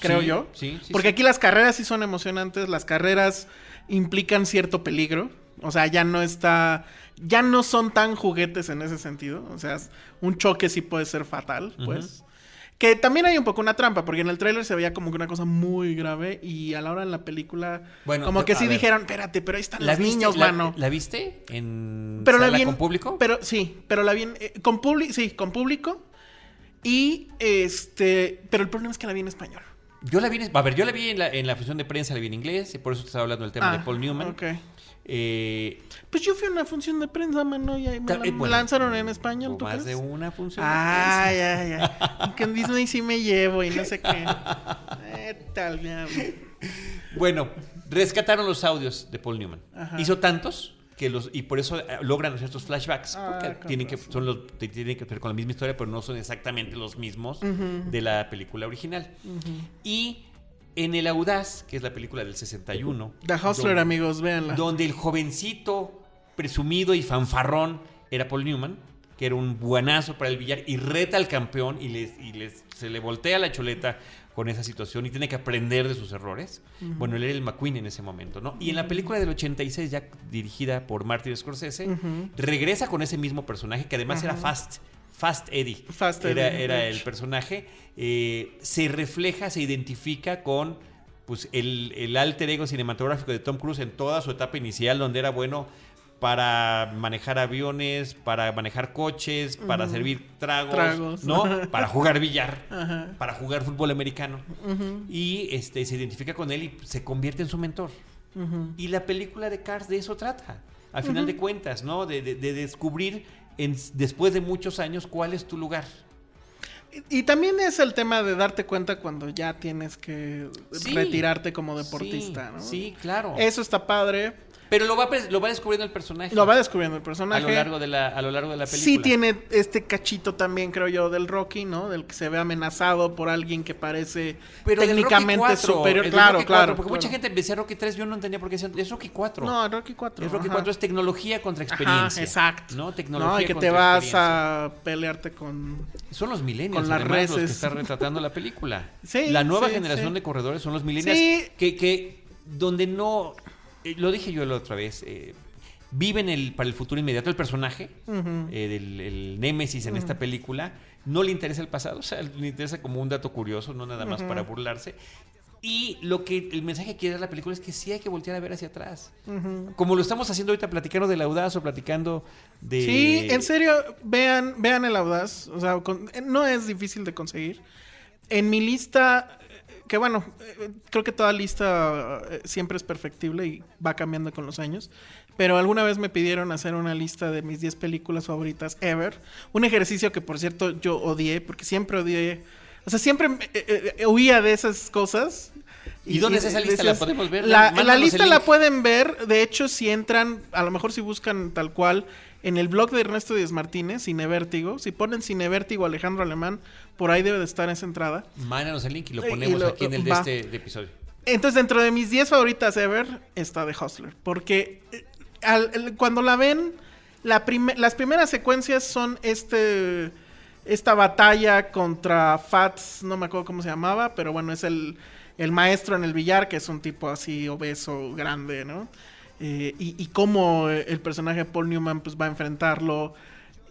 creo Sí, yo. sí, sí, Porque aquí las carreras sí son emocionantes, las carreras implican cierto peligro. O sea, ya no está. Ya no son tan juguetes en ese sentido. O sea, un choque sí puede ser fatal, pues. Que también hay un poco una trampa, porque en el tráiler se veía como que una cosa muy grave y a la hora en la película Bueno, como que sí ver. dijeron, espérate, pero ahí están ¿La los viste, niños, la, mano. ¿La viste en pero la vi en- con público? Pero sí, pero la vi en- eh, con público, sí, con público. Y este, pero el problema es que la vi en español. Yo la vi, en- a ver, yo la vi en la, en la función de prensa, la vi en inglés, y por eso te estaba hablando del tema Ah, de Paul Newman. ok. Eh, Pues yo fui a una función de prensa, mano, y ahí me la eh, bueno, lanzaron en español, ¿tú más crees? de una función de Ay, prensa. ay, ay. Que en Disney sí me llevo y no sé qué. (laughs) Eh, tal, ya. Bueno, rescataron los audios de Paul Newman. Ajá. Hizo tantos que los y por eso eh, logran hacer estos flashbacks Ah, porque tienen que son los tienen que ver con la misma historia, pero no son exactamente los mismos de la película original. Y en El Audaz, que es la película del 61, The Hustler, donde- amigos, véanla. donde el jovencito presumido y fanfarrón era Paul Newman, que era un buenazo para el billar y reta al campeón y, les, y les, se le voltea la chuleta con esa situación y tiene que aprender de sus errores. Bueno, él era el McQueen en ese momento, ¿no? Y en la película del 86, ya dirigida por Martin Scorsese, regresa con ese mismo personaje que además era Fast. Fast Eddie. Fast era, Eddie, era el personaje. eh, se refleja, se identifica con pues el, el alter ego cinematográfico de Tom Cruise en toda su etapa inicial, donde era bueno para manejar aviones, para manejar coches, para servir tragos, Tragos. ¿no? (laughs) Para jugar billar, para jugar fútbol americano. Y este se identifica con él y se convierte en su mentor. Y la película de Cars de eso trata, al final de cuentas, ¿no? De, de- de descubrir en- después de muchos años cuál es tu lugar. Y, y también es el tema de darte cuenta cuando ya tienes que Sí. retirarte como deportista, Sí, ¿no? Sí, claro. Eso está padre. Pero lo va, lo va descubriendo el personaje. Lo va descubriendo el a personaje. lo largo de la a lo largo de la película. Sí tiene este cachito también, creo yo, del Rocky, ¿no? Del que se ve amenazado por alguien que parece Pero técnicamente superior. Claro, claro. Porque mucha gente decía Rocky 3, yo no entendía por qué decían, es Rocky 4. No, Rocky 4. es Rocky 4 es tecnología contra Ajá, experiencia. exacto. ¿no? Tecnología No, y que te vas a pelearte con. Son los millennials con las además, los que están retratando la película. (laughs) Sí, la nueva sí, generación sí. de corredores son los millennials Sí. que, que donde no eh, lo dije yo la otra vez eh, viven el para el futuro inmediato el personaje eh, del el némesis en esta película no le interesa el pasado o sea le interesa como un dato curioso no nada más para burlarse y lo que el mensaje que quiere dar la película es que sí hay que voltear a ver hacia atrás. Como lo estamos haciendo ahorita platicando del audaz o platicando de Sí, en serio, vean, vean el audaz. O sea, con- no es difícil de conseguir. En mi lista, eh, que bueno, eh, creo que toda lista eh, siempre es perfectible y va cambiando con los años. Pero alguna vez me pidieron hacer una lista de mis 10 películas favoritas ever. Un ejercicio que, por cierto, yo odié, porque siempre odié. O sea, siempre eh, eh, huía de esas cosas. ¿Y dónde es esa lista? ¿La podemos ver? La, lista la pueden ver. De hecho, si entran, a lo mejor si buscan tal cual, en el blog de Ernesto Díaz Martínez, Cine Vértigo, si ponen Cine Vértigo Alejandro Alemán, por ahí debe de estar esa entrada. Mándanos el link y lo Y ponemos lo- aquí en el de va. este de episodio. Entonces, dentro de mis 10 favoritas ever está The Hustler. Porque eh, al- cuando la ven, la las primeras secuencias son este esta batalla contra Fats, no me acuerdo cómo se llamaba, pero bueno, es el, el maestro en el billar, que es un tipo así obeso, grande, ¿no? Eh, y, y cómo eh, el personaje de Paul Newman pues, va a enfrentarlo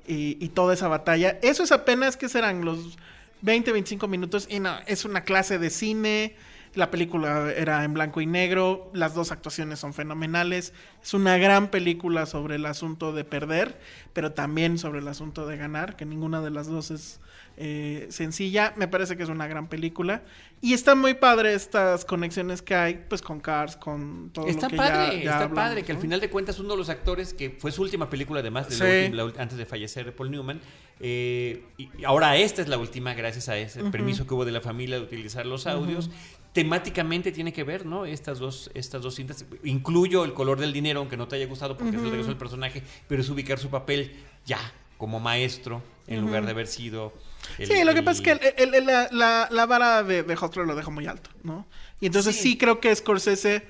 y, y toda esa batalla. Eso es apenas que serán los 20, 25 minutos y no, es una clase de cine. La película era en blanco y negro, las dos actuaciones son fenomenales. Es una gran película sobre el asunto de perder, pero también sobre el asunto de ganar, que ninguna de las dos es eh, sencilla. Me parece que es una gran película. Y está muy padre estas conexiones que hay, pues con Cars, con todo Está lo que padre, ya, ya está hablamos, padre, que al final de cuentas uno de los actores que fue su última película además, de la Sí. última- la antes de fallecer Paul Newman, eh, y y ahora esta es la última gracias a ese permiso que hubo de la familia de utilizar los audios. Temáticamente tiene que ver, ¿no? Estas dos, estas dos cintas. Incluyo el color del dinero, aunque no te haya gustado porque es el regreso del personaje, pero es ubicar su papel ya como maestro en lugar de haber sido... el- sí, lo que el- pasa es que el- el- el- la, la- la vara de, de lo deja muy alto, ¿no? Y entonces Sí. sí, creo que Scorsese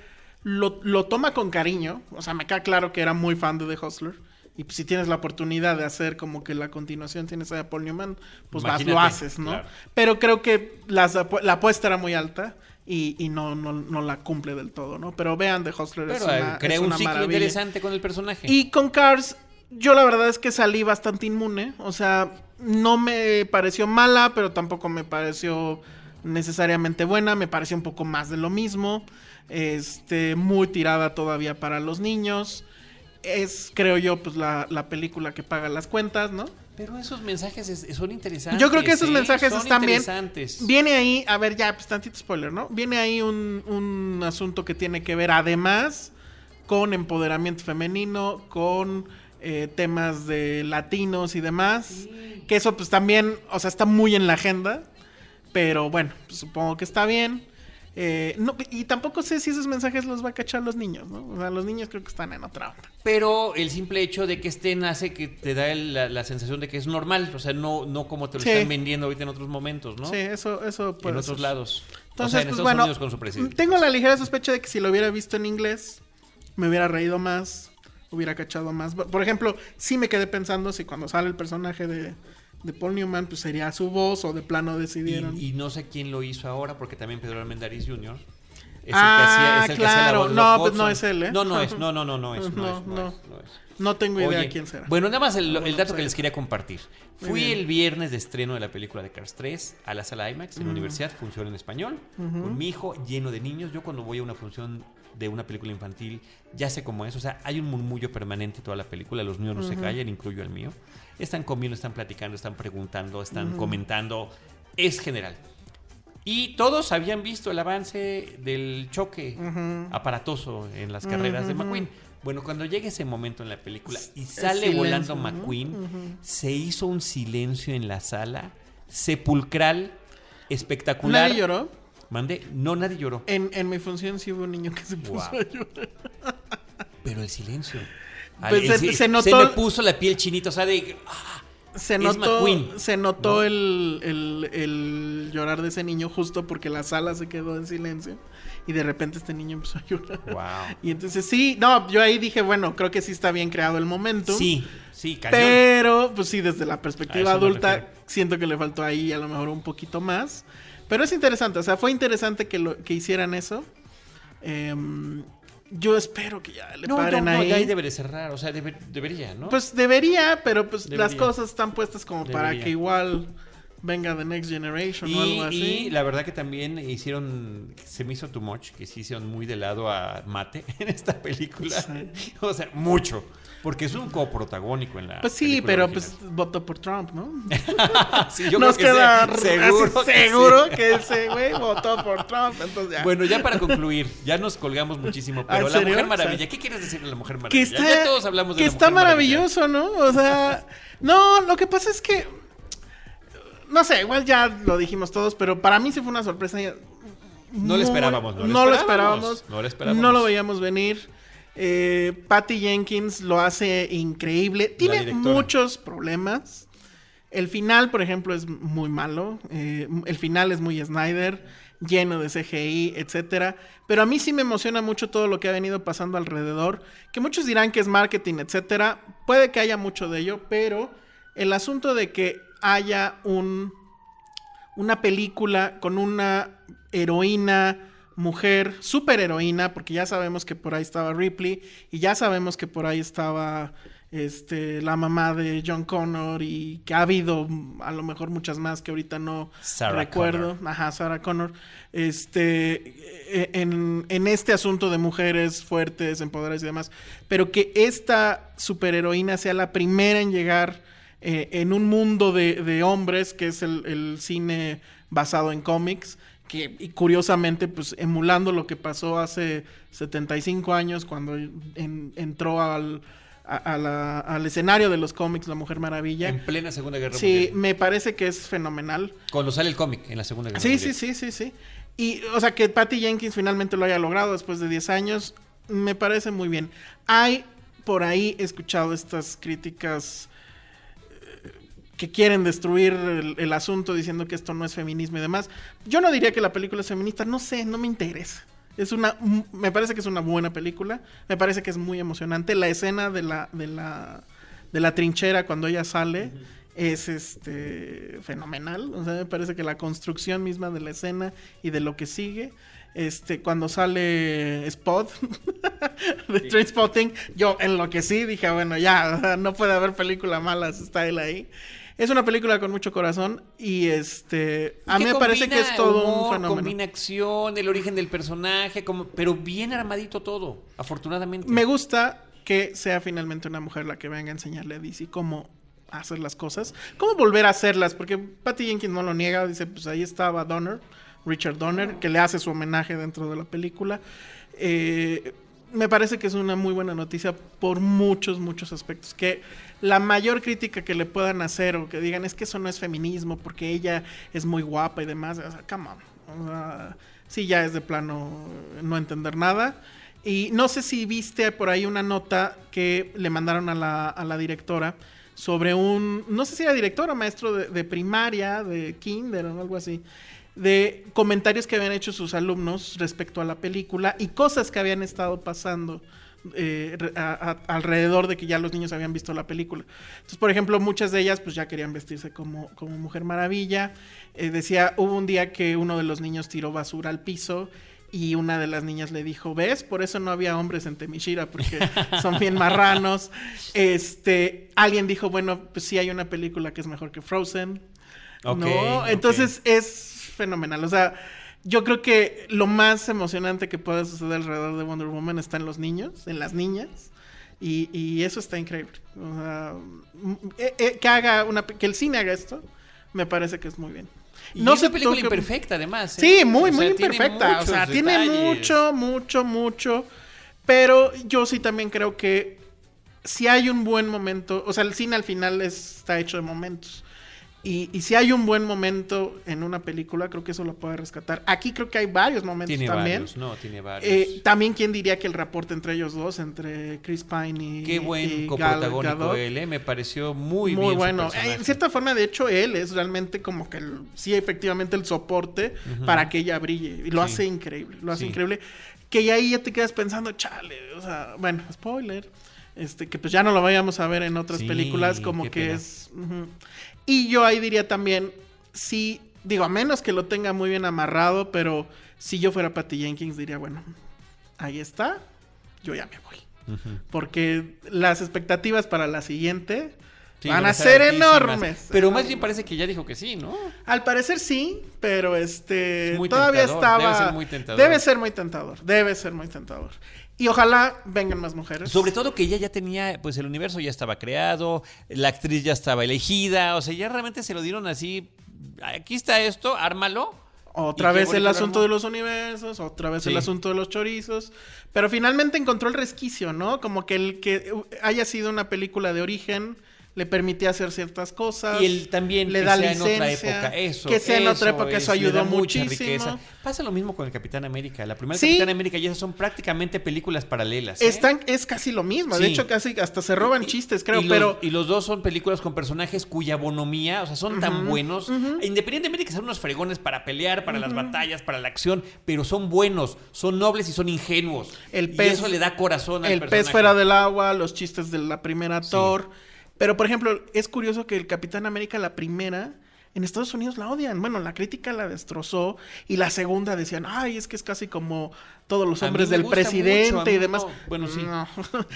lo, lo toma con cariño. O sea, me queda claro que era muy fan de The Hustler. Y pues, si tienes la oportunidad de hacer como que la continuación tienes a Paul Newman, pues vas, lo haces, ¿no? claro. Pero creo que las la apuesta era muy alta y, y no, no, no la cumple del todo, ¿no? Pero vean, The Hustler es Pero eh, una, crea es un ciclo maravilla. interesante con el personaje. Y con Cars, yo la verdad es que salí bastante inmune. O sea, no me pareció mala, pero tampoco me pareció necesariamente buena. Me pareció un poco más de lo mismo. Este, muy tirada todavía para los niños. Es, creo yo, pues la, la película que paga las cuentas, ¿no? Pero esos mensajes es- son interesantes. Yo creo que esos ¿eh? mensajes Son están bien. Viene ahí, a ver, ya, pues tantito spoiler, ¿no? Viene ahí un, un asunto que tiene que ver además con empoderamiento femenino, con eh, temas de latinos y demás. Que eso pues también, o sea, está muy en la agenda. Pero bueno, pues, supongo que está bien. Eh, no, y tampoco sé si esos mensajes los va a cachar los niños, ¿no? O sea, los niños creo que están en otra onda. Pero el simple hecho de que estén hace que te da la, la sensación de que es normal. O sea, no, no como te lo Sí. están vendiendo ahorita en otros momentos, ¿no? Sí, eso, eso puede en otros lados. Entonces, o sea, en pues Estados bueno, Unidos con su presidente. tengo la ligera sospecha de que si lo hubiera visto en inglés, me hubiera reído más, hubiera cachado más. Por ejemplo, sí me quedé pensando si cuando sale el personaje de, de Paul Newman, pues sería su voz o de plano decidieron. Y, y no sé quién lo hizo ahora, porque también Pedro Armendáriz Jr. Es Ah, el que hacía, es el que hacía la claro. voz No, pues no es él, ¿eh? No, no es, (laughs) no, no, no, no es, no, No, es, no, no. es, no es. No tengo idea Oye, quién será. Bueno, nada más el, el dato que les quería compartir. Fui el viernes de estreno de la película de Cars 3 a la sala IMAX en la universidad, funciona en español, con mi hijo lleno de niños. Yo cuando voy a una función de una película infantil, ya sé cómo es, o sea, hay un murmullo permanente toda la película, los niños no se callan, incluyo el mío. Están comiendo, están platicando, están preguntando, están comentando, es general. Y todos habían visto el avance del choque aparatoso en las carreras de McQueen. Bueno, cuando llega ese momento en la película y sale silencio, volando. McQueen, se hizo un silencio en la sala, sepulcral, espectacular. ¿Nadie lloró? Mandé, no, nadie lloró. En, en mi función sí hubo un niño que se puso a llorar. Pero el silencio. Pues Al- se- se notó- me puso la piel chinita, o sea, de. ah, Se notó, se notó ¿no? el, el- el llorar de ese niño justo porque la sala se quedó en silencio y de repente este niño empezó a llorar. Wow. Y entonces sí, no, yo ahí dije, bueno, creo que sí está bien creado el momento. Sí, sí, cañón. Pero, pues sí, desde la perspectiva adulta, siento que le faltó ahí a lo mejor un poquito más. Pero es interesante, o sea, fue interesante que, lo, que hicieran eso. Em, yo espero que ya le No, paren no, no, ahí. ya ahí debe de cerrar, o sea, debe- debería, ¿no? Pues debería, pero pues Debería. las cosas están puestas como para Debería. que igual venga The Next Generation o algo y, así. y la verdad que también hicieron, se me hizo too much, que sí hicieron muy de lado a Mate (laughs) en esta película. Sí. O sea, mucho. Porque es un coprotagónico en la. Pues sí, pero original. pues votó por Trump, ¿no? (laughs) Sí, yo Nos creo que queda sí, seguro. (laughs) que seguro sí. que ese güey votó por Trump, entonces ya. Bueno, ya para concluir, ya nos colgamos muchísimo, ¿Ah, pero la serio? Mujer Maravilla, O sea, ¿qué quieres decir de la Mujer que Maravilla? está, ya todos hablamos de que la está Mujer Maravilla. maravilloso, ¿no? O sea, (laughs) no, lo que pasa es que no sé, igual ya lo dijimos todos, pero para mí sí fue una sorpresa. No lo muy- esperábamos, no lo lo esperábamos, esperábamos, no lo esperábamos. no lo veíamos venir. Eh, Patty Jenkins lo hace increíble. Tiene muchos problemas. El final, por ejemplo, es muy malo. Eh, el final es muy Snyder, lleno de CGI, etcétera. Pero a mí sí me emociona mucho todo lo que ha venido pasando alrededor. Que muchos dirán que es marketing, etcétera. Puede que haya mucho de ello, pero el asunto de que haya un una película con una heroína mujer, super heroína, porque ya sabemos que por ahí estaba Ripley y ya sabemos que por ahí estaba este la mamá de John Connor y que ha habido a lo mejor muchas más que ahorita no Sarah recuerdo, ajá, Sarah Connor, este eh, en, en este asunto de mujeres fuertes, empoderadas y demás, pero que esta superheroína sea la primera en llegar eh, en un mundo de, de hombres, que es el, el cine basado en cómics, que y curiosamente, pues emulando lo que pasó hace 75 años cuando en- entró al, a- a la- al escenario de los cómics La Mujer Maravilla. En plena Segunda Guerra Sí, Mundial. me parece que es fenomenal. Cuando sale el cómic en la Segunda Guerra Sí, sí, Mundial. sí, sí, sí. Y, o sea, que Patty Jenkins finalmente lo haya logrado después de 10 años, me parece muy bien. Hay por ahí he escuchado estas críticas que quieren destruir el, el asunto diciendo que esto no es feminismo y demás. Yo no diría que la película es feminista, no sé, no me interesa. Es una, me parece que es una buena película, me parece que es muy emocionante. La escena de la, de la de la trinchera cuando ella sale es este fenomenal. O sea, me parece que la construcción misma de la escena y de lo que sigue. Este, cuando sale Spot (laughs) de Trainspotting, yo enloquecí, dije, bueno, ya, (laughs) no puede haber película mala, está él ahí. Es una película con mucho corazón y este a mí me parece que es todo un fenómeno. Combina acción, el origen del personaje, como, pero bien armadito todo, afortunadamente. Me gusta que sea finalmente una mujer la que venga a enseñarle a DC cómo hacer las cosas, cómo volver a hacerlas, porque Patty Jenkins no lo niega, dice, pues ahí estaba Donner, Richard Donner, que le hace su homenaje dentro de la película. Eh, me parece que es una muy buena noticia por muchos, muchos aspectos. Que la mayor crítica que le puedan hacer o que digan es que eso no es feminismo porque ella es muy guapa y demás, o come on. sí, ya es de plano no entender nada. Y no sé si viste por ahí una nota que le mandaron a la, directora sobre un, no sé si era directora o maestro de, de primaria, de kinder o algo así, de comentarios que habían hecho sus alumnos respecto a la película y cosas que habían estado pasando eh, alrededor de que ya los niños habían visto la película. Entonces, por ejemplo, muchas de ellas pues ya querían vestirse como, como Mujer Maravilla. Eh, decía, hubo un día que uno de los niños tiró basura al piso y una de las niñas le dijo, ¿ves? Por eso no había hombres en Temishira, porque (laughs) son bien marranos. Este, alguien dijo, bueno, pues sí hay una película que es mejor que Frozen. ¿no? Entonces es fenomenal. O sea, yo creo que lo más emocionante que pueda suceder alrededor de Wonder Woman está en los niños, en las niñas. Y, eso está increíble. O sea, eh, eh, que haga una, que el cine haga esto, me parece que es muy bien. no es una película imperfecta, además. ¿eh? Sí, muy, muy imperfecta. O sea, tiene mucho, mucho, mucho. Pero yo sí también creo que si hay un buen momento, o sea, el cine al final está hecho de momentos. Y, si hay un buen momento en una película, creo que eso lo puede rescatar. Aquí creo que hay varios momentos tiene también. Varios, no, tiene varios. Eh, también, ¿quién diría que el reporte entre ellos dos, entre Chris Pine y. Qué buen coprotagónico él, eh, me pareció muy, muy bueno. Eh, en cierta forma, de hecho, él es realmente como que sí, efectivamente, el soporte para que ella brille. Y lo hace increíble, lo hace increíble. Que ahí ya te quedas pensando, chale, o sea, bueno, spoiler. Este, que pues ya no lo vayamos a ver en otras películas, como que es. Y yo ahí diría también, si, digo, a menos que lo tenga muy bien amarrado, pero si yo fuera Patty Jenkins diría, bueno, ahí está, yo ya me voy. Porque las expectativas para la siguiente van a ser enormes. Pero más bien parece que ya dijo que sí, ¿no? Al parecer sí, pero este todavía estaba debe ser muy tentador. Debe ser muy tentador, debe ser muy tentador. Y ojalá vengan más mujeres. Sobre todo que ella ya tenía, pues el universo ya estaba creado, la actriz ya estaba elegida, o sea, ya realmente se lo dieron así, aquí está esto, ármalo. Otra vez el asunto de los universos, otra vez el asunto de los chorizos, pero finalmente encontró el resquicio, ¿no? Como que el que haya sido una película de origen le permitía hacer ciertas cosas. Y él también le que da sea licencia, en otra época, eso. Que sea en otra época, eso ayudó muchísimo. Pasa lo mismo con el Capitán América. La primera Capitán América y esas son prácticamente películas paralelas. ¿eh? Están, es casi lo mismo. De hecho, casi hasta se roban chistes, creo. Y pero... Los, y los dos son películas con personajes cuya bonomía, o sea, son tan buenos. Independientemente de que sean unos fregones para pelear, para las batallas, para la acción, pero son buenos, son nobles y son ingenuos. El pez, y eso le da corazón al El pez fuera del agua, los chistes de la primera Thor. Pero, por ejemplo, es curioso que el Capitán América, la primera, en Estados Unidos la odian. Bueno, la crítica la destrozó y la segunda decían, ay, es que es casi como todos los hombres del presidente y demás. Bueno, sí.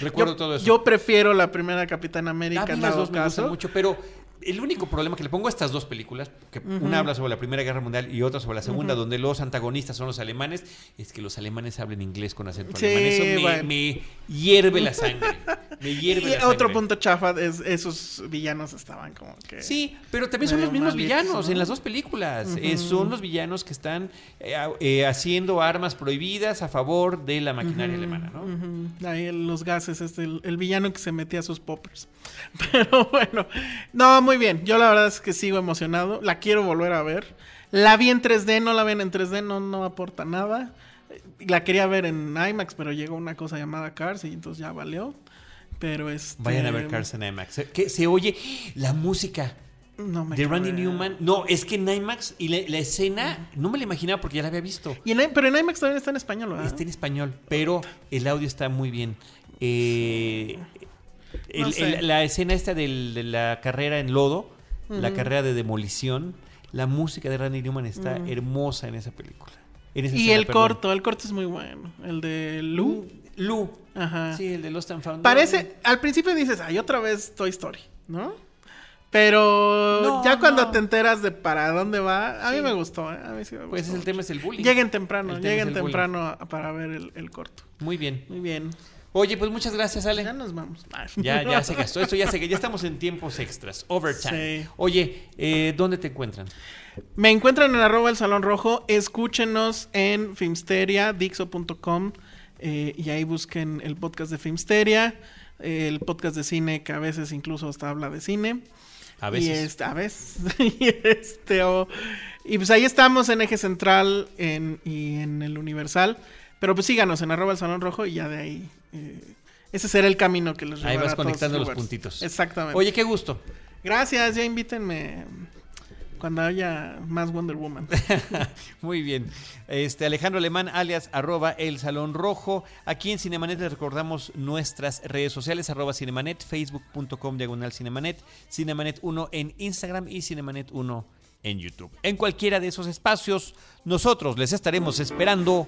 Recuerdo (laughs) todo eso. Yo prefiero la primera Capitán América. en las dos mucho, pero el único problema que le pongo a estas dos películas, que una habla sobre la Primera Guerra Mundial y otra sobre la Segunda, donde los antagonistas son los alemanes, es que los alemanes hablan inglés con acento alemán. Eso me, hierve la sangre. Me (laughs) hierve y la sangre. otro punto chafa es esos villanos estaban como que... Sí, pero también son los mismos villanos en las dos películas. Eh, son los villanos que están eh, eh, haciendo armas prohibidas a favor de la maquinaria alemana, ¿no? Ahí los gases, este, el, el, villano que se metía a sus poppers. (laughs) Pero bueno, no, muy bien. Yo la verdad es que sigo emocionado. La quiero volver a ver. La vi en 3D, no la ven en 3D, no, no aporta nada. La quería ver en IMAX, pero llegó una cosa llamada Cars y entonces ya valió. Pero este... Vayan a ver Cars en IMAX. Que se oye la música. No me de Randy Newman. No, es que en IMAX y la, escena no me la imaginaba porque ya la había visto. Y pero en IMAX también está en español, ¿verdad? Está en español, pero el audio está muy bien. Eh, El- No sé. el- la escena esta del- de la carrera en lodo, la carrera de demolición, la música de Randy Newman está hermosa en esa película. En esa Y escena, el perdón. corto, el corto es muy bueno. El de Lu. Lu. Ajá. Sí, el de Lost and Found. Parece, al principio dices, ay, otra vez Toy Story, ¿no? Pero No, ya cuando no. te enteras de para dónde va, a mí me gustó, ¿eh? A mí sí me Pues el tema es el bullying. Lleguen temprano, lleguen bullying. temprano para ver el, el corto. Muy bien. Muy bien. Oye, pues muchas gracias, Ale. Ya nos vamos. Ya, ya se gastó esto, ya se ya estamos en tiempos extras, overtime. Sí. Oye, eh, ¿dónde te encuentran? Me encuentran en arroba el salón rojo. Escúchenos en Filmsteria, Dixo.com. eh, y ahí busquen el podcast de Filmsteria. eh, el podcast de cine que a veces incluso hasta habla de cine. A Y veces. este, a veces. (laughs) y este, o- y pues ahí estamos en Eje Central en, y en el Universal. Pero pues síganos en arroba el salón rojo y ya de ahí. eh, ese será el camino que Ahí llevará vas a todos conectando los lugares. puntitos. Exactamente. Oye, qué gusto. Gracias, ya invítenme cuando haya más Wonder Woman. (laughs) Muy bien. Este Alejandro Alemán, alias arroba el Salón Rojo. Aquí en Cinemanet les recordamos nuestras redes sociales, arroba Cinemanet, facebook.com diagonal Cinemanet, Cinemanet 1 en Instagram y Cinemanet 1 en YouTube. En cualquiera de esos espacios, nosotros les estaremos esperando